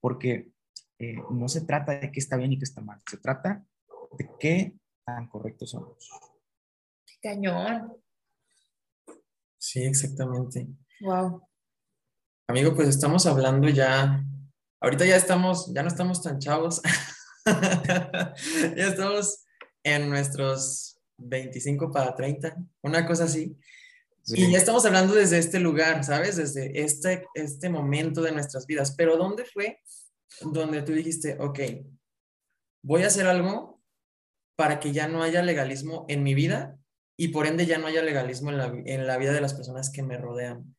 porque eh, no se trata de qué está bien y qué está mal, se trata de qué tan correctos somos. Qué cañón. Sí, exactamente. Wow. Amigo, pues estamos hablando ya, ahorita ya estamos, ya no estamos tan chavos, *laughs* *laughs* ya estamos en nuestros 25 para 30, una cosa así. Y ya estamos hablando desde este lugar, ¿sabes? Desde este, este momento de nuestras vidas. Pero ¿dónde fue donde tú dijiste, ok, voy a hacer algo para que ya no haya legalismo en mi vida y por ende ya no haya legalismo en la, en la vida de las personas que me rodean?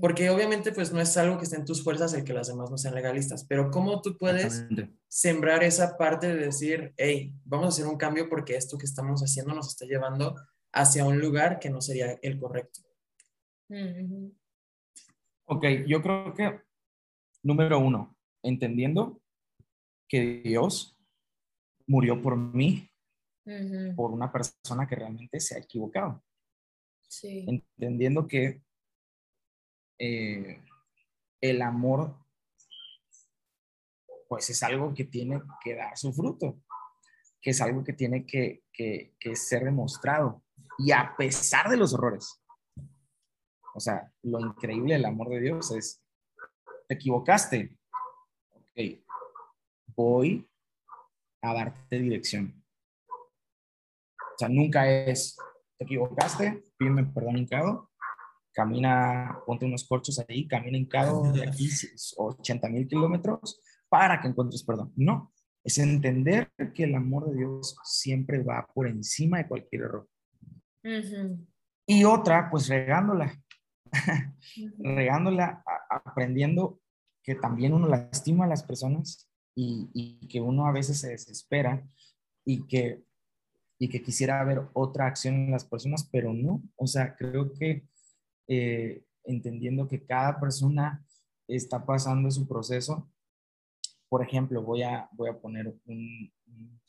Porque obviamente pues no es algo que esté en tus fuerzas el que las demás no sean legalistas, pero ¿cómo tú puedes sembrar esa parte de decir, hey, vamos a hacer un cambio porque esto que estamos haciendo nos está llevando hacia un lugar que no sería el correcto. Ok, yo creo que número uno, entendiendo que Dios murió por mí, por una persona que realmente se ha equivocado. Entendiendo que eh, el amor, pues es algo que tiene que dar su fruto, que es algo que tiene que, que ser demostrado y a pesar de los horrores. O sea, lo increíble del amor de Dios es, te equivocaste. Ok, voy a darte dirección. O sea, nunca es, te equivocaste, pídeme perdón hincado, camina, ponte unos corchos ahí, camina hincado de aquí 80 mil kilómetros para que encuentres perdón. No, es entender que el amor de Dios siempre va por encima de cualquier error. Y otra, pues regándola, *laughs* regándola, aprendiendo que también uno lastima a las personas y, que uno a veces se desespera y que, y que quisiera ver otra acción en las personas, pero no. O sea, creo que eh, entendiendo que cada persona está pasando su proceso, por ejemplo, voy a, voy a poner un, un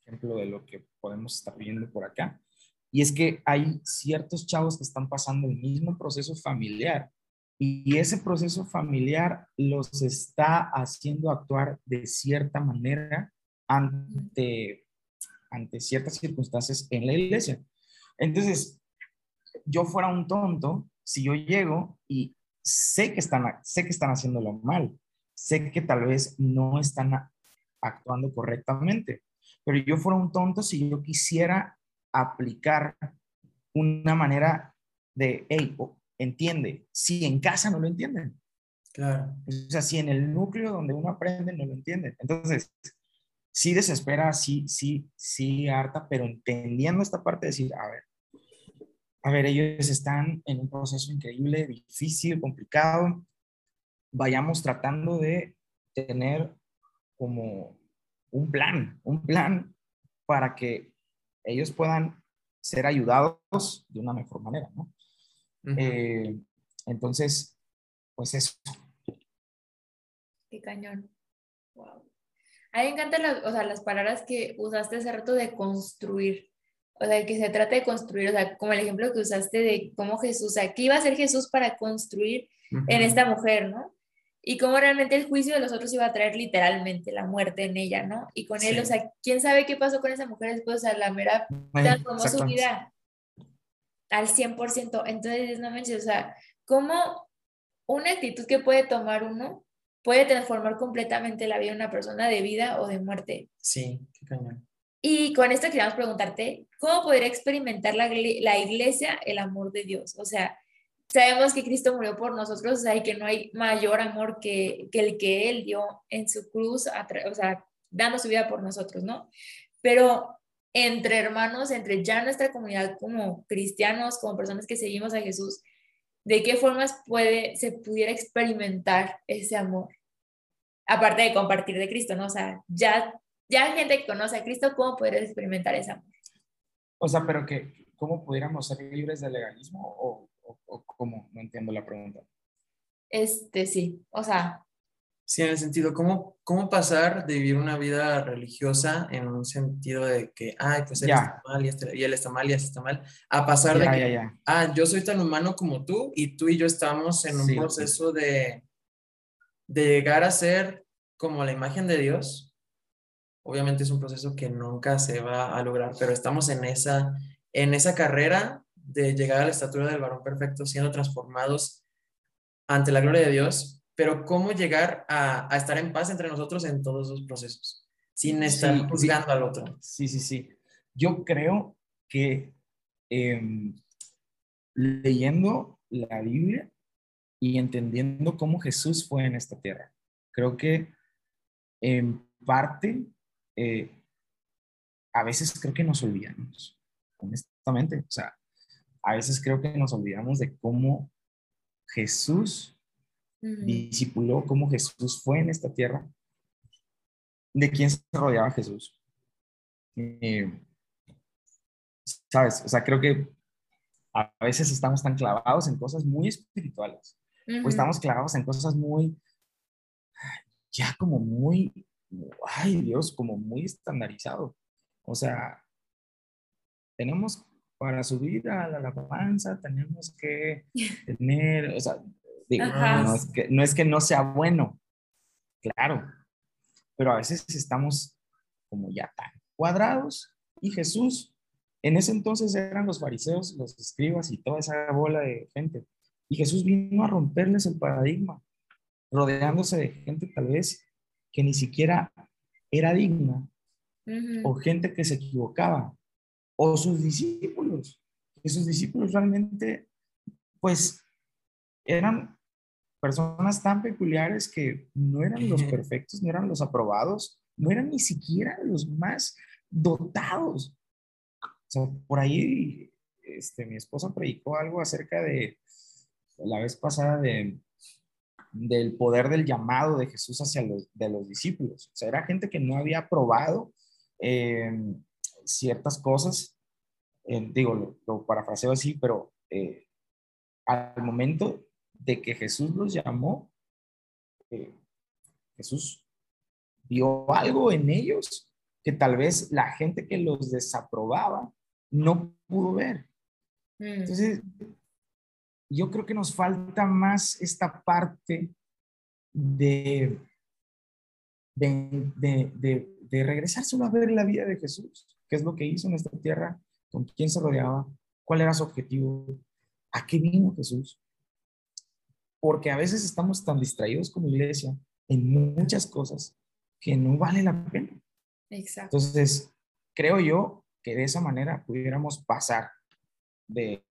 ejemplo de lo que podemos estar viendo por acá. Y es que hay ciertos chavos que están pasando el mismo proceso familiar y ese proceso familiar los está haciendo actuar de cierta manera ante, ante ciertas circunstancias en la iglesia. Entonces, yo fuera un tonto si yo llego y sé que están, sé que están haciéndolo mal, sé que tal vez no están actuando correctamente. Pero yo fuera un tonto si yo quisiera aplicar una manera de, hey, entiende, si en casa no lo entienden. Claro. O sea, si en el núcleo donde uno aprende no lo entienden. Entonces, sí desespera, sí, sí, sí harta, pero entendiendo esta parte de decir, a ver, a ver, ellos están en un proceso increíble, difícil, complicado. Vayamos tratando de tener como un plan, un plan para que ellos puedan ser ayudados de una mejor manera, ¿no? Eh, entonces, pues eso. Qué cañón. Wow. A mí me encantan las, o sea, las palabras que usaste hace rato de construir. O sea, que se trata de construir, o sea, como el ejemplo que usaste de cómo Jesús, o sea, ¿qué iba a hacer Jesús para construir en esta mujer, no? Y cómo realmente el juicio de los otros iba a traer literalmente la muerte en ella, ¿no? Y con él, o sea, ¿quién sabe qué pasó con esa mujer después? O sea, la mera transformó su vida al 100%. Entonces, no manches, o sea, ¿cómo una actitud que puede tomar uno puede transformar completamente la vida de una persona de vida o de muerte. Sí, qué cañón. Y con esto queríamos preguntarte, ¿cómo podría experimentar la, la iglesia el amor de Dios? O sea, sabemos que Cristo murió por nosotros, o sea, y que no hay mayor amor que, que el que Él dio en su cruz, o sea, dando su vida por nosotros, ¿no? Pero entre hermanos, entre ya nuestra comunidad como cristianos, como personas que seguimos a Jesús, ¿de qué formas puede, se pudiera experimentar ese amor? aparte de compartir de Cristo, ¿no? O sea, ya, ya hay gente que conoce a Cristo, ¿cómo poder experimentar ese amor? O sea, pero que, ¿cómo pudiéramos ser libres del legalismo o, o, cómo? No entiendo la pregunta. Este, sí, o sea. Sí, en el sentido, ¿cómo, cómo pasar de vivir una vida religiosa en un sentido de que, ay, pues él está mal y, este, y, él está mal y él está mal, a pasar de que, ah, yo soy tan humano como tú y tú y yo estamos en un proceso de de llegar a ser como la imagen de Dios, obviamente es un proceso que nunca se va a lograr, pero estamos en esa, en esa carrera de llegar a la estatura del varón perfecto, siendo transformados ante la gloria de Dios, pero cómo llegar a, estar en paz entre nosotros en todos esos procesos, sin estar juzgando al otro. Sí, sí, sí. Yo creo que em, leyendo la Biblia y entendiendo cómo Jesús fue en esta tierra. Creo que en parte, eh, a veces creo que nos olvidamos, honestamente. O sea, a veces creo que nos olvidamos de cómo Jesús discipuló, cómo Jesús fue en esta tierra, de quién se rodeaba Jesús. Eh, ¿Sabes? O sea, creo que a veces estamos tan clavados en cosas muy espirituales o estamos clavados en cosas muy, ya como muy, ay Dios, como muy estandarizado. O sea, tenemos para subir a la alabanza, tenemos que *laughs* tener, o sea, no, es que, no es que no sea bueno, claro, pero a veces estamos como ya tan cuadrados y Jesús, en ese entonces eran los fariseos, los escribas y toda esa bola de gente. Y Jesús vino a romperles el paradigma, rodeándose de gente tal vez que ni siquiera era digna, o gente que se equivocaba, o sus discípulos, que sus discípulos realmente, pues, eran personas tan peculiares que no eran los perfectos, no eran los aprobados, no eran ni siquiera los más dotados. O sea, por ahí este, mi esposa predicó algo acerca de la vez pasada de, del poder del llamado de Jesús hacia los, de los discípulos. O sea, era gente que no había probado eh, ciertas cosas. Eh, digo, lo, parafraseo así, pero eh, al momento de que Jesús los llamó, Jesús vio algo en ellos que tal vez la gente que los desaprobaba no pudo ver. Mm. Entonces, yo creo que nos falta más esta parte de, de, de, de, regresar solo a ver la vida de Jesús, qué es lo que hizo en esta tierra, con quién se rodeaba, cuál era su objetivo, a qué vino Jesús. Porque a veces estamos tan distraídos como iglesia en muchas cosas que no vale la pena. Exacto. Entonces, creo yo que de esa manera pudiéramos pasar de...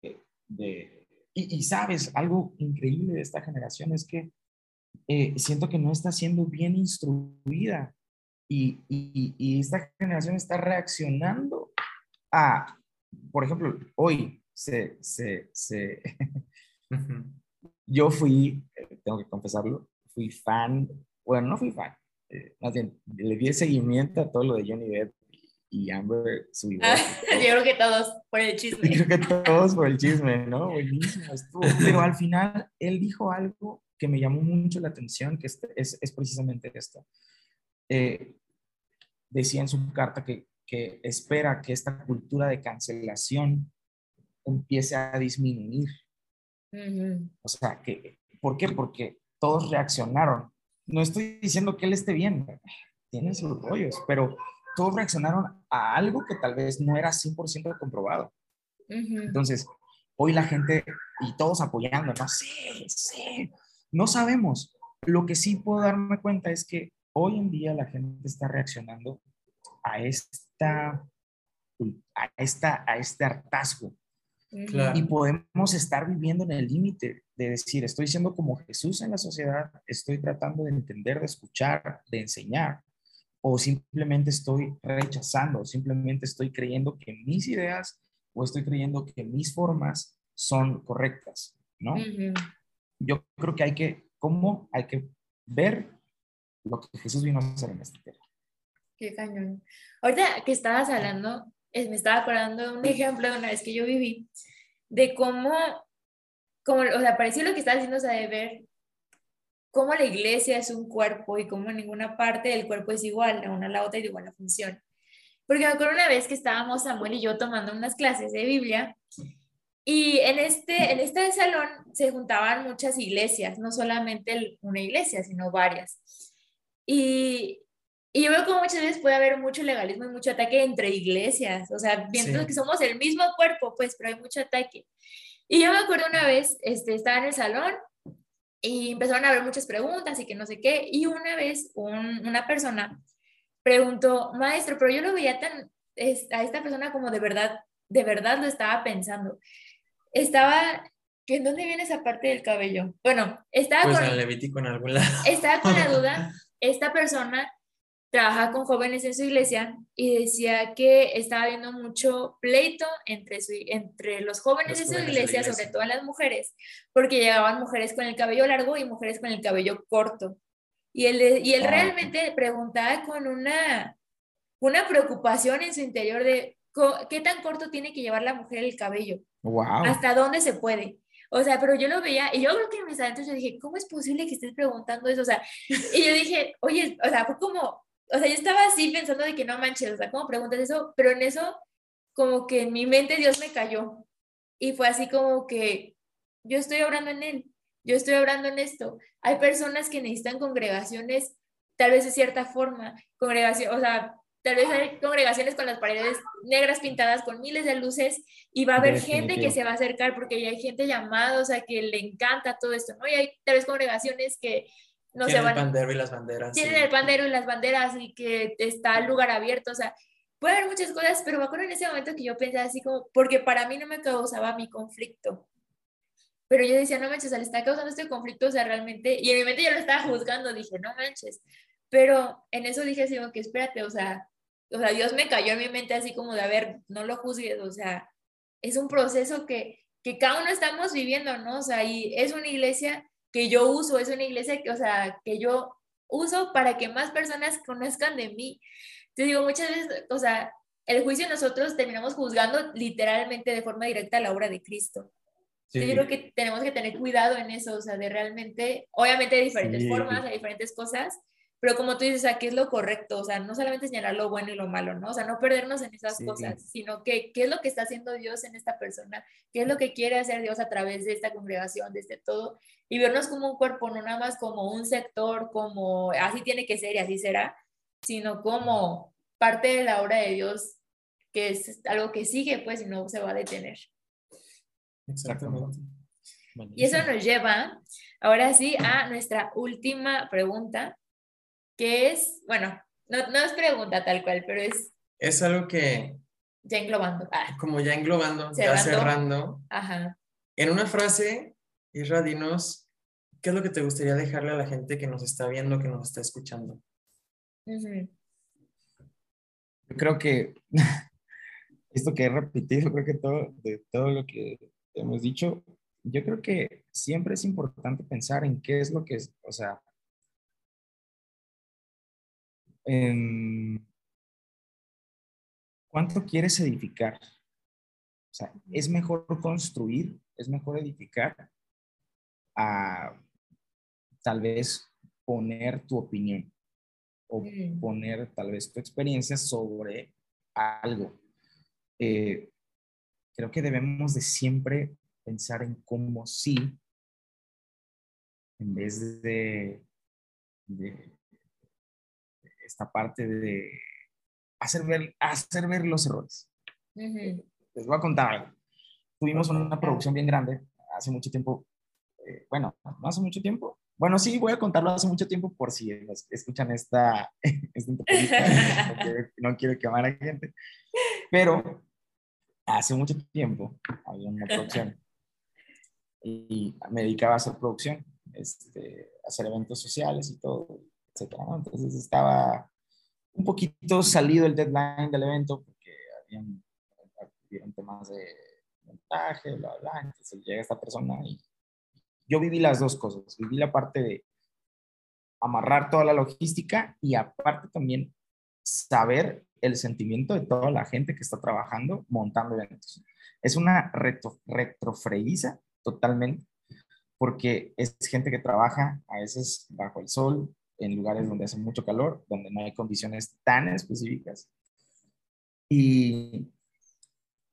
de y, sabes, algo increíble de esta generación es que eh, siento que no está siendo bien instruida y, y, y, esta generación está reaccionando a, por ejemplo, hoy se, se, se *laughs* yo fui, eh, tengo que confesarlo, fui fan, bueno, no fui fan, eh, le di seguimiento a todo lo de Johnny Depp y Amber su ah, *laughs* yo creo que todos por el chisme. Yo creo que todos por el chisme, ¿no? *laughs* Buenísimo estuvo. Pero al final él dijo algo que me llamó mucho la atención, que es, es, precisamente esto. Eh, decía en su carta que, que espera que esta cultura de cancelación empiece a disminuir. O sea, que, ¿por qué? Porque todos reaccionaron. No estoy diciendo que él esté bien, tiene sus rollos, pero todos reaccionaron a algo que tal vez no era 100% comprobado. Entonces, hoy la gente y todos apoyando, no sé, sí, no sabemos. Lo que sí puedo darme cuenta es que hoy en día la gente está reaccionando a esta a, esta, a este hartazgo. Y podemos estar viviendo en el límite de decir, estoy siendo como Jesús en la sociedad, estoy tratando de entender, de escuchar, de enseñar, o simplemente estoy rechazando, simplemente estoy creyendo que mis ideas o estoy creyendo que mis formas son correctas, ¿no? Yo creo que hay que, ¿cómo? Hay que ver lo que Jesús vino a hacer en este tierra. Qué cañón. Ahorita que estabas hablando, me estaba acordando de un ejemplo de una vez que yo viví, de cómo, como, o sea, pareció lo que estaba diciendo, o sea, de ver cómo la iglesia es un cuerpo y cómo ninguna parte del cuerpo es igual, la una a la otra y de igual la función. Porque me acuerdo una vez que estábamos Samuel y yo tomando unas clases de Biblia y en este, en este salón se juntaban muchas iglesias, no solamente una iglesia, sino varias. Y, y yo veo como muchas veces puede haber mucho legalismo y mucho ataque entre iglesias, o sea, viendo que somos el mismo cuerpo, pues, pero hay mucho ataque. Y yo me acuerdo una vez, este, estaba en el salón y empezaron a haber muchas preguntas y que no sé qué, y una vez una persona preguntó, maestro, pero yo lo veía tan, a esta persona como de verdad, de verdad lo estaba pensando. Estaba, ¿en dónde viene esa parte del cabello? Bueno, estaba pues con... Levítico en algún lado. Estaba con la duda, *laughs* esta persona trabaja con jóvenes en su iglesia y decía que estaba viendo mucho pleito entre, su, entre los jóvenes, en su iglesia, sobre todo las mujeres, porque llegaban mujeres con el cabello largo y mujeres con el cabello corto. Y él, y él realmente preguntaba con una, una preocupación en su interior de qué tan corto tiene que llevar la mujer el cabello. ¿Hasta dónde se puede? O sea, pero yo lo veía y yo creo que en mis adentros yo dije, ¿cómo es posible que estés preguntando eso? O sea, y yo dije, oye, o sea, fue como, o sea, yo estaba así pensando de que no manches, o sea, ¿cómo preguntas eso? Pero en eso, como que en mi mente Dios me cayó. Y fue así como que yo estoy obrando en Él, yo estoy obrando en esto. Hay personas que necesitan congregaciones, tal vez de cierta forma, congregación, o sea, tal vez hay congregaciones con las paredes negras pintadas con miles de luces y va a haber gente que se va a acercar porque ya hay gente llamada, o sea, que le encanta todo esto, ¿no? Y hay tal vez congregaciones que no tienen el pandero y las banderas. Tienen el pandero y las banderas y que está el lugar abierto, o sea, puede haber muchas cosas, pero me acuerdo en ese momento que yo pensé así como, porque para mí no me causaba mi conflicto. Pero yo decía, no manches, le está causando este conflicto, o sea, realmente, y en mi mente yo lo estaba juzgando, dije, no manches. Pero en eso dije así como que espérate, o sea, o sea, Dios me cayó en mi mente así como de, a ver, no lo juzgues, o sea, es un proceso que, que cada uno estamos viviendo, ¿no? O sea, y es una iglesia que yo uso, es una iglesia que, o sea, que yo uso para que más personas conozcan de mí. Te digo, muchas veces, o sea, el juicio nosotros terminamos juzgando literalmente de forma directa la obra de Cristo. Yo creo que tenemos que tener cuidado en eso, o sea, de realmente, obviamente de diferentes formas, de diferentes cosas, pero como tú dices, ¿qué es lo correcto? O sea, no solamente señalar lo bueno y lo malo, ¿no? O sea, no perdernos en esas cosas, sino que qué es lo que está haciendo Dios en esta persona, qué es lo que quiere hacer Dios a través de esta congregación, de este todo, y vernos como un cuerpo, no nada más como un sector, como así tiene que ser y así será, sino como parte de la obra de Dios, que es algo que sigue, pues, y no se va a detener. Exactamente. Y eso nos lleva ahora sí a nuestra última pregunta, que es, bueno, no, no es pregunta tal cual, pero es... Es algo que... Ya englobando. Ah. Como ya englobando, ya cerrando. Ajá. En una frase, Isra, dinos, ¿qué es lo que te gustaría dejarle a la gente que nos está viendo, que nos está escuchando? Yo creo que *laughs* esto que he repetido, creo que todo, de todo lo que hemos dicho, yo creo que siempre es importante pensar en qué es lo que es, o sea, cuánto quieres edificar. O sea, es mejor construir, es mejor edificar a tal vez poner tu opinión o poner tal vez tu experiencia sobre algo. Eh, creo que debemos de siempre pensar en cómo sí, en vez de, esta parte de hacer ver, hacer ver los errores. Les voy a contar algo. Tuvimos una producción bien grande hace mucho tiempo. Eh, bueno, no hace mucho tiempo. Bueno, sí, voy a contarlo hace mucho tiempo por si escuchan esta, *laughs* esta entrevista. *laughs* no, quiero, quemar a gente. Pero hace mucho tiempo había una producción y me dedicaba a hacer producción, este, hacer eventos sociales y todo, etc. Entonces estaba un poquito salido el deadline del evento porque habían, habían temas de montaje, bla, bla, entonces llega esta persona y yo viví las dos cosas, viví la parte de amarrar toda la logística y aparte también saber el sentimiento de toda la gente que está trabajando montando eventos. Es una retro, retrofreíza totalmente, porque es gente que trabaja a veces bajo el sol, en lugares donde hace mucho calor, donde no hay condiciones tan específicas. Y,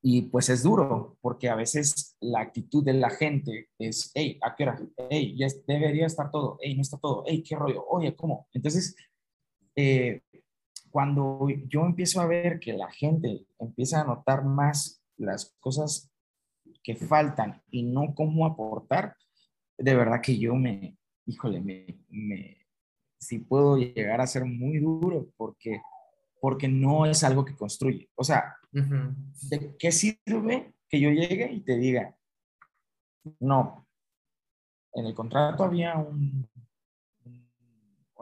y pues es duro, porque a veces la actitud de la gente es, hey, ¿a qué hora? Hey, ya debería estar todo, hey, no está todo, hey, qué rollo, oye, ¿cómo? Entonces, eh, cuando yo empiezo a ver que la gente empieza a notar más las cosas que faltan y no cómo aportar, de verdad que yo me, híjole, me, me sí puedo llegar a ser muy duro porque, porque no es algo que construye. O sea, ¿de qué sirve que yo llegue y te diga, no, en el contrato había un,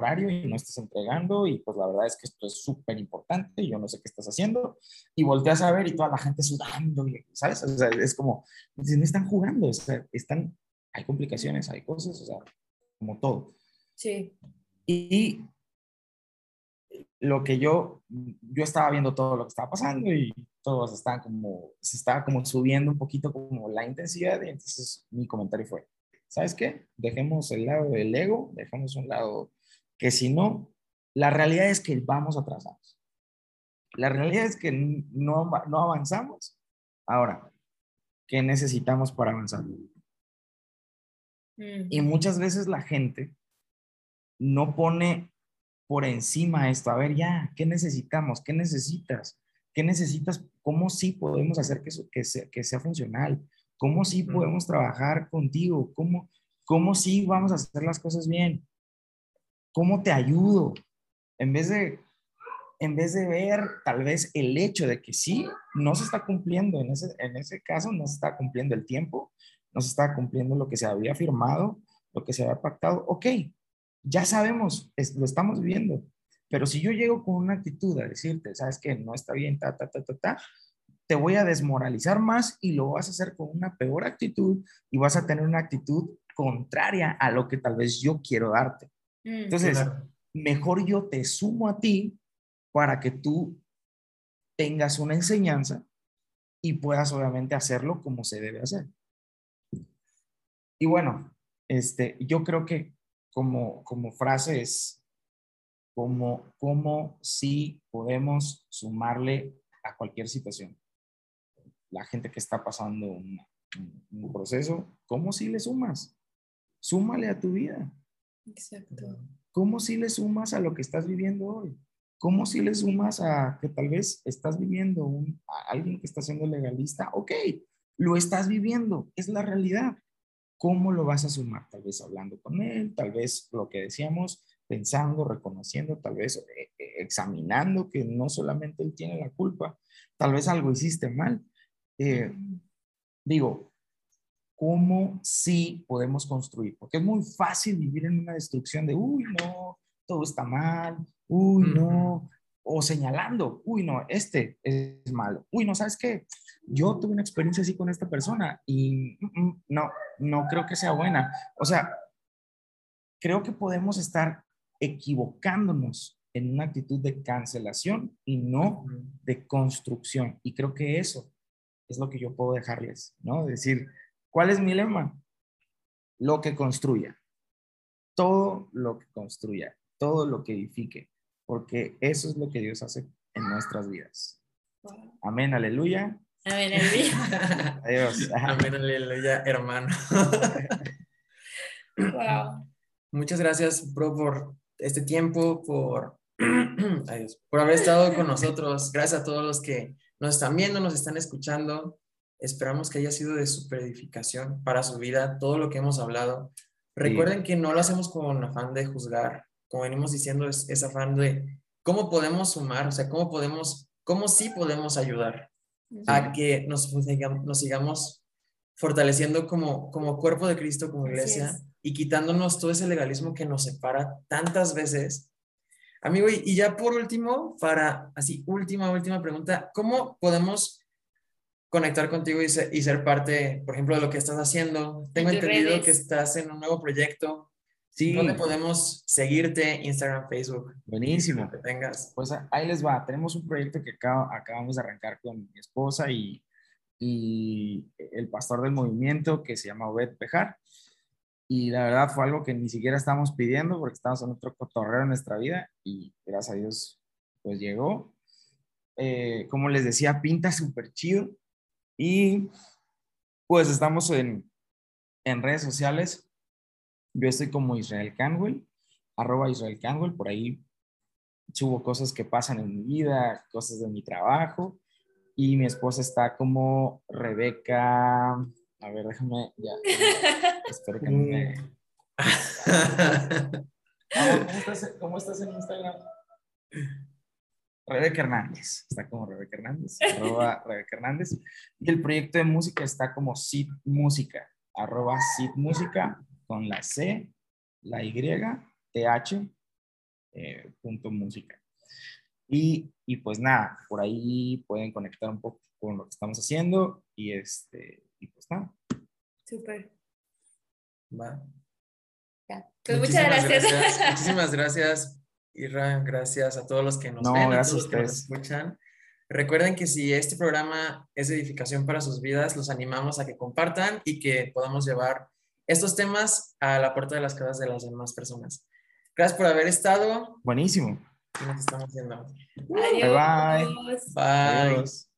horario y no estás entregando y pues la verdad es que esto es súper importante, yo no sé qué estás haciendo y volteas a ver y toda la gente sudando, ¿sabes? O sea, es como, no están jugando, o sea, están, hay complicaciones, hay cosas, o sea, como todo. Sí. Y lo que yo, yo estaba viendo todo lo que estaba pasando y todos estaban como, se estaba como subiendo un poquito como la intensidad y entonces mi comentario fue, ¿sabes qué? Dejemos el lado del ego, dejemos un lado que si no, la realidad es que vamos atrasados. La realidad es que no, no avanzamos. Ahora, ¿qué necesitamos para avanzar? Y muchas veces la gente no pone por encima esto. A ver, ya, ¿qué necesitamos? ¿Qué necesitas? ¿Qué necesitas? ¿Cómo sí podemos hacer que, que, sea, que sea funcional? ¿Cómo sí podemos trabajar contigo? ¿Cómo, ¿Cómo sí vamos a hacer las cosas bien? ¿Cómo te ayudo? En vez de, en vez de ver tal vez el hecho de que sí, no se está cumpliendo, en ese, en ese caso no se está cumpliendo el tiempo, no se está cumpliendo lo que se había firmado, lo que se había pactado, ok, ya sabemos, lo estamos viviendo, pero si yo llego con una actitud a decirte, sabes que no está bien, ta, ta, ta, ta, ta, te voy a desmoralizar más y lo vas a hacer con una peor actitud y vas a tener una actitud contraria a lo que tal vez yo quiero darte. Mm, Entonces, mejor yo te sumo a ti para que tú tengas una enseñanza y puedas obviamente hacerlo como se debe hacer. Y bueno, este, yo creo que como, como frase es como, como si podemos sumarle a cualquier situación. La gente que está pasando un, un proceso, ¿cómo si le sumas? Súmale a tu vida. Exacto. ¿Cómo si le sumas a lo que estás viviendo hoy? ¿Cómo si le sumas a que tal vez estás viviendo un, a alguien que está siendo legalista? Ok, lo estás viviendo, es la realidad. ¿Cómo lo vas a sumar? Tal vez hablando con él, tal vez lo que decíamos, pensando, reconociendo, tal vez eh, eh, examinando que no solamente él tiene la culpa, tal vez algo hiciste mal. Eh, digo, ¿cómo sí podemos construir? Porque es muy fácil vivir en una destrucción de, uy, no, todo está mal, uy, no, o señalando, uy, no, este es malo, uy, no, ¿sabes qué? Yo tuve una experiencia así con esta persona y mm, mm, no, no creo que sea buena. O sea, creo que podemos estar equivocándonos en una actitud de cancelación y no de construcción. Y creo que eso es lo que yo puedo dejarles, ¿no? Decir, ¿cuál es mi lema? Lo que construya. Todo lo que construya, todo lo que edifique, porque eso es lo que Dios hace en nuestras vidas. Amén, aleluya. Amén, aleluya. *laughs* Adiós. Amén, aleluya, hermano. *laughs* Wow. Muchas gracias, bro, por este tiempo, por, *clears throat* por haber estado con nosotros. Gracias a todos los que nos están viendo, nos están escuchando. Esperamos que haya sido de super edificación para su vida todo lo que hemos hablado. Recuerden que no lo hacemos con afán de juzgar, como venimos diciendo, es, es afán de cómo podemos sumar, o sea, cómo podemos, cómo sí podemos ayudar a que nos, nos sigamos fortaleciendo como, como cuerpo de Cristo, como iglesia, y quitándonos todo ese legalismo que nos separa tantas veces. Amigo, y, ya por último, para así, última, última pregunta, ¿cómo podemos conectar contigo y ser, y ser parte, por ejemplo, de lo que estás haciendo? Tengo entendido que estás en un nuevo proyecto. Sí. ¿Dónde podemos seguirte? Instagram, Facebook. Buenísimo. Que tengas. Pues ahí les va. Tenemos un proyecto que acabamos de arrancar con mi esposa y y el pastor del movimiento que se llama Obed Pejar. Y la verdad fue algo que ni siquiera estábamos pidiendo porque estábamos en otro cotorreo en nuestra vida y gracias a Dios pues llegó. Eh, como les decía, pinta súper chido y pues estamos en, en redes sociales. Yo estoy como Israel Canwell, arroba Israel Canwell, por ahí subo cosas que pasan en mi vida, cosas de mi trabajo y mi esposa está como Rebeca. A ver, déjame, ya. *laughs* espero que no me. ¿cómo, estás, ¿Cómo estás en Instagram? Rebeca Hernández, está como Rebeca Hernández, *laughs* arroba Rebeca Hernández. Y el proyecto de música está como Sid Música, arroba Sid Música, con la C, la Y, TH, eh, punto música. Y, y, pues nada, por ahí pueden conectar un poco con lo que estamos haciendo y, este, y pues nada. Súper. Va. Pues muchas gracias. *laughs* Muchísimas gracias, Irra. Gracias a todos los que nos ven, a todos los que nos escuchan. Recuerden que si este programa es edificación para sus vidas, los animamos a que compartan y que podamos llevar estos temas a la puerta de las casas de las demás personas. Gracias por haber estado. Buenísimo y nos estamos viendo. Adiós. Bye bye. Bye. Adiós.